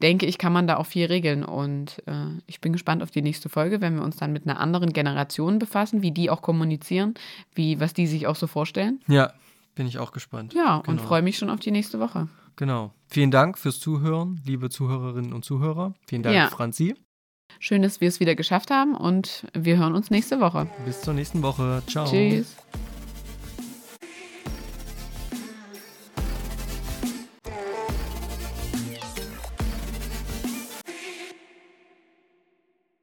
denke ich, kann man da auch viel regeln. Und äh, ich bin gespannt auf die nächste Folge, wenn wir uns dann mit einer anderen Generation befassen, wie die auch kommunizieren, wie, was die sich auch so vorstellen. Ja, bin ich auch gespannt. Ja, genau. und freue mich schon auf die nächste Woche. Genau. Vielen Dank fürs Zuhören, liebe Zuhörerinnen und Zuhörer. Vielen Dank, ja. Franzi. Schön, dass wir es wieder geschafft haben und wir hören uns nächste Woche. Bis zur nächsten Woche. Ciao. Tschüss.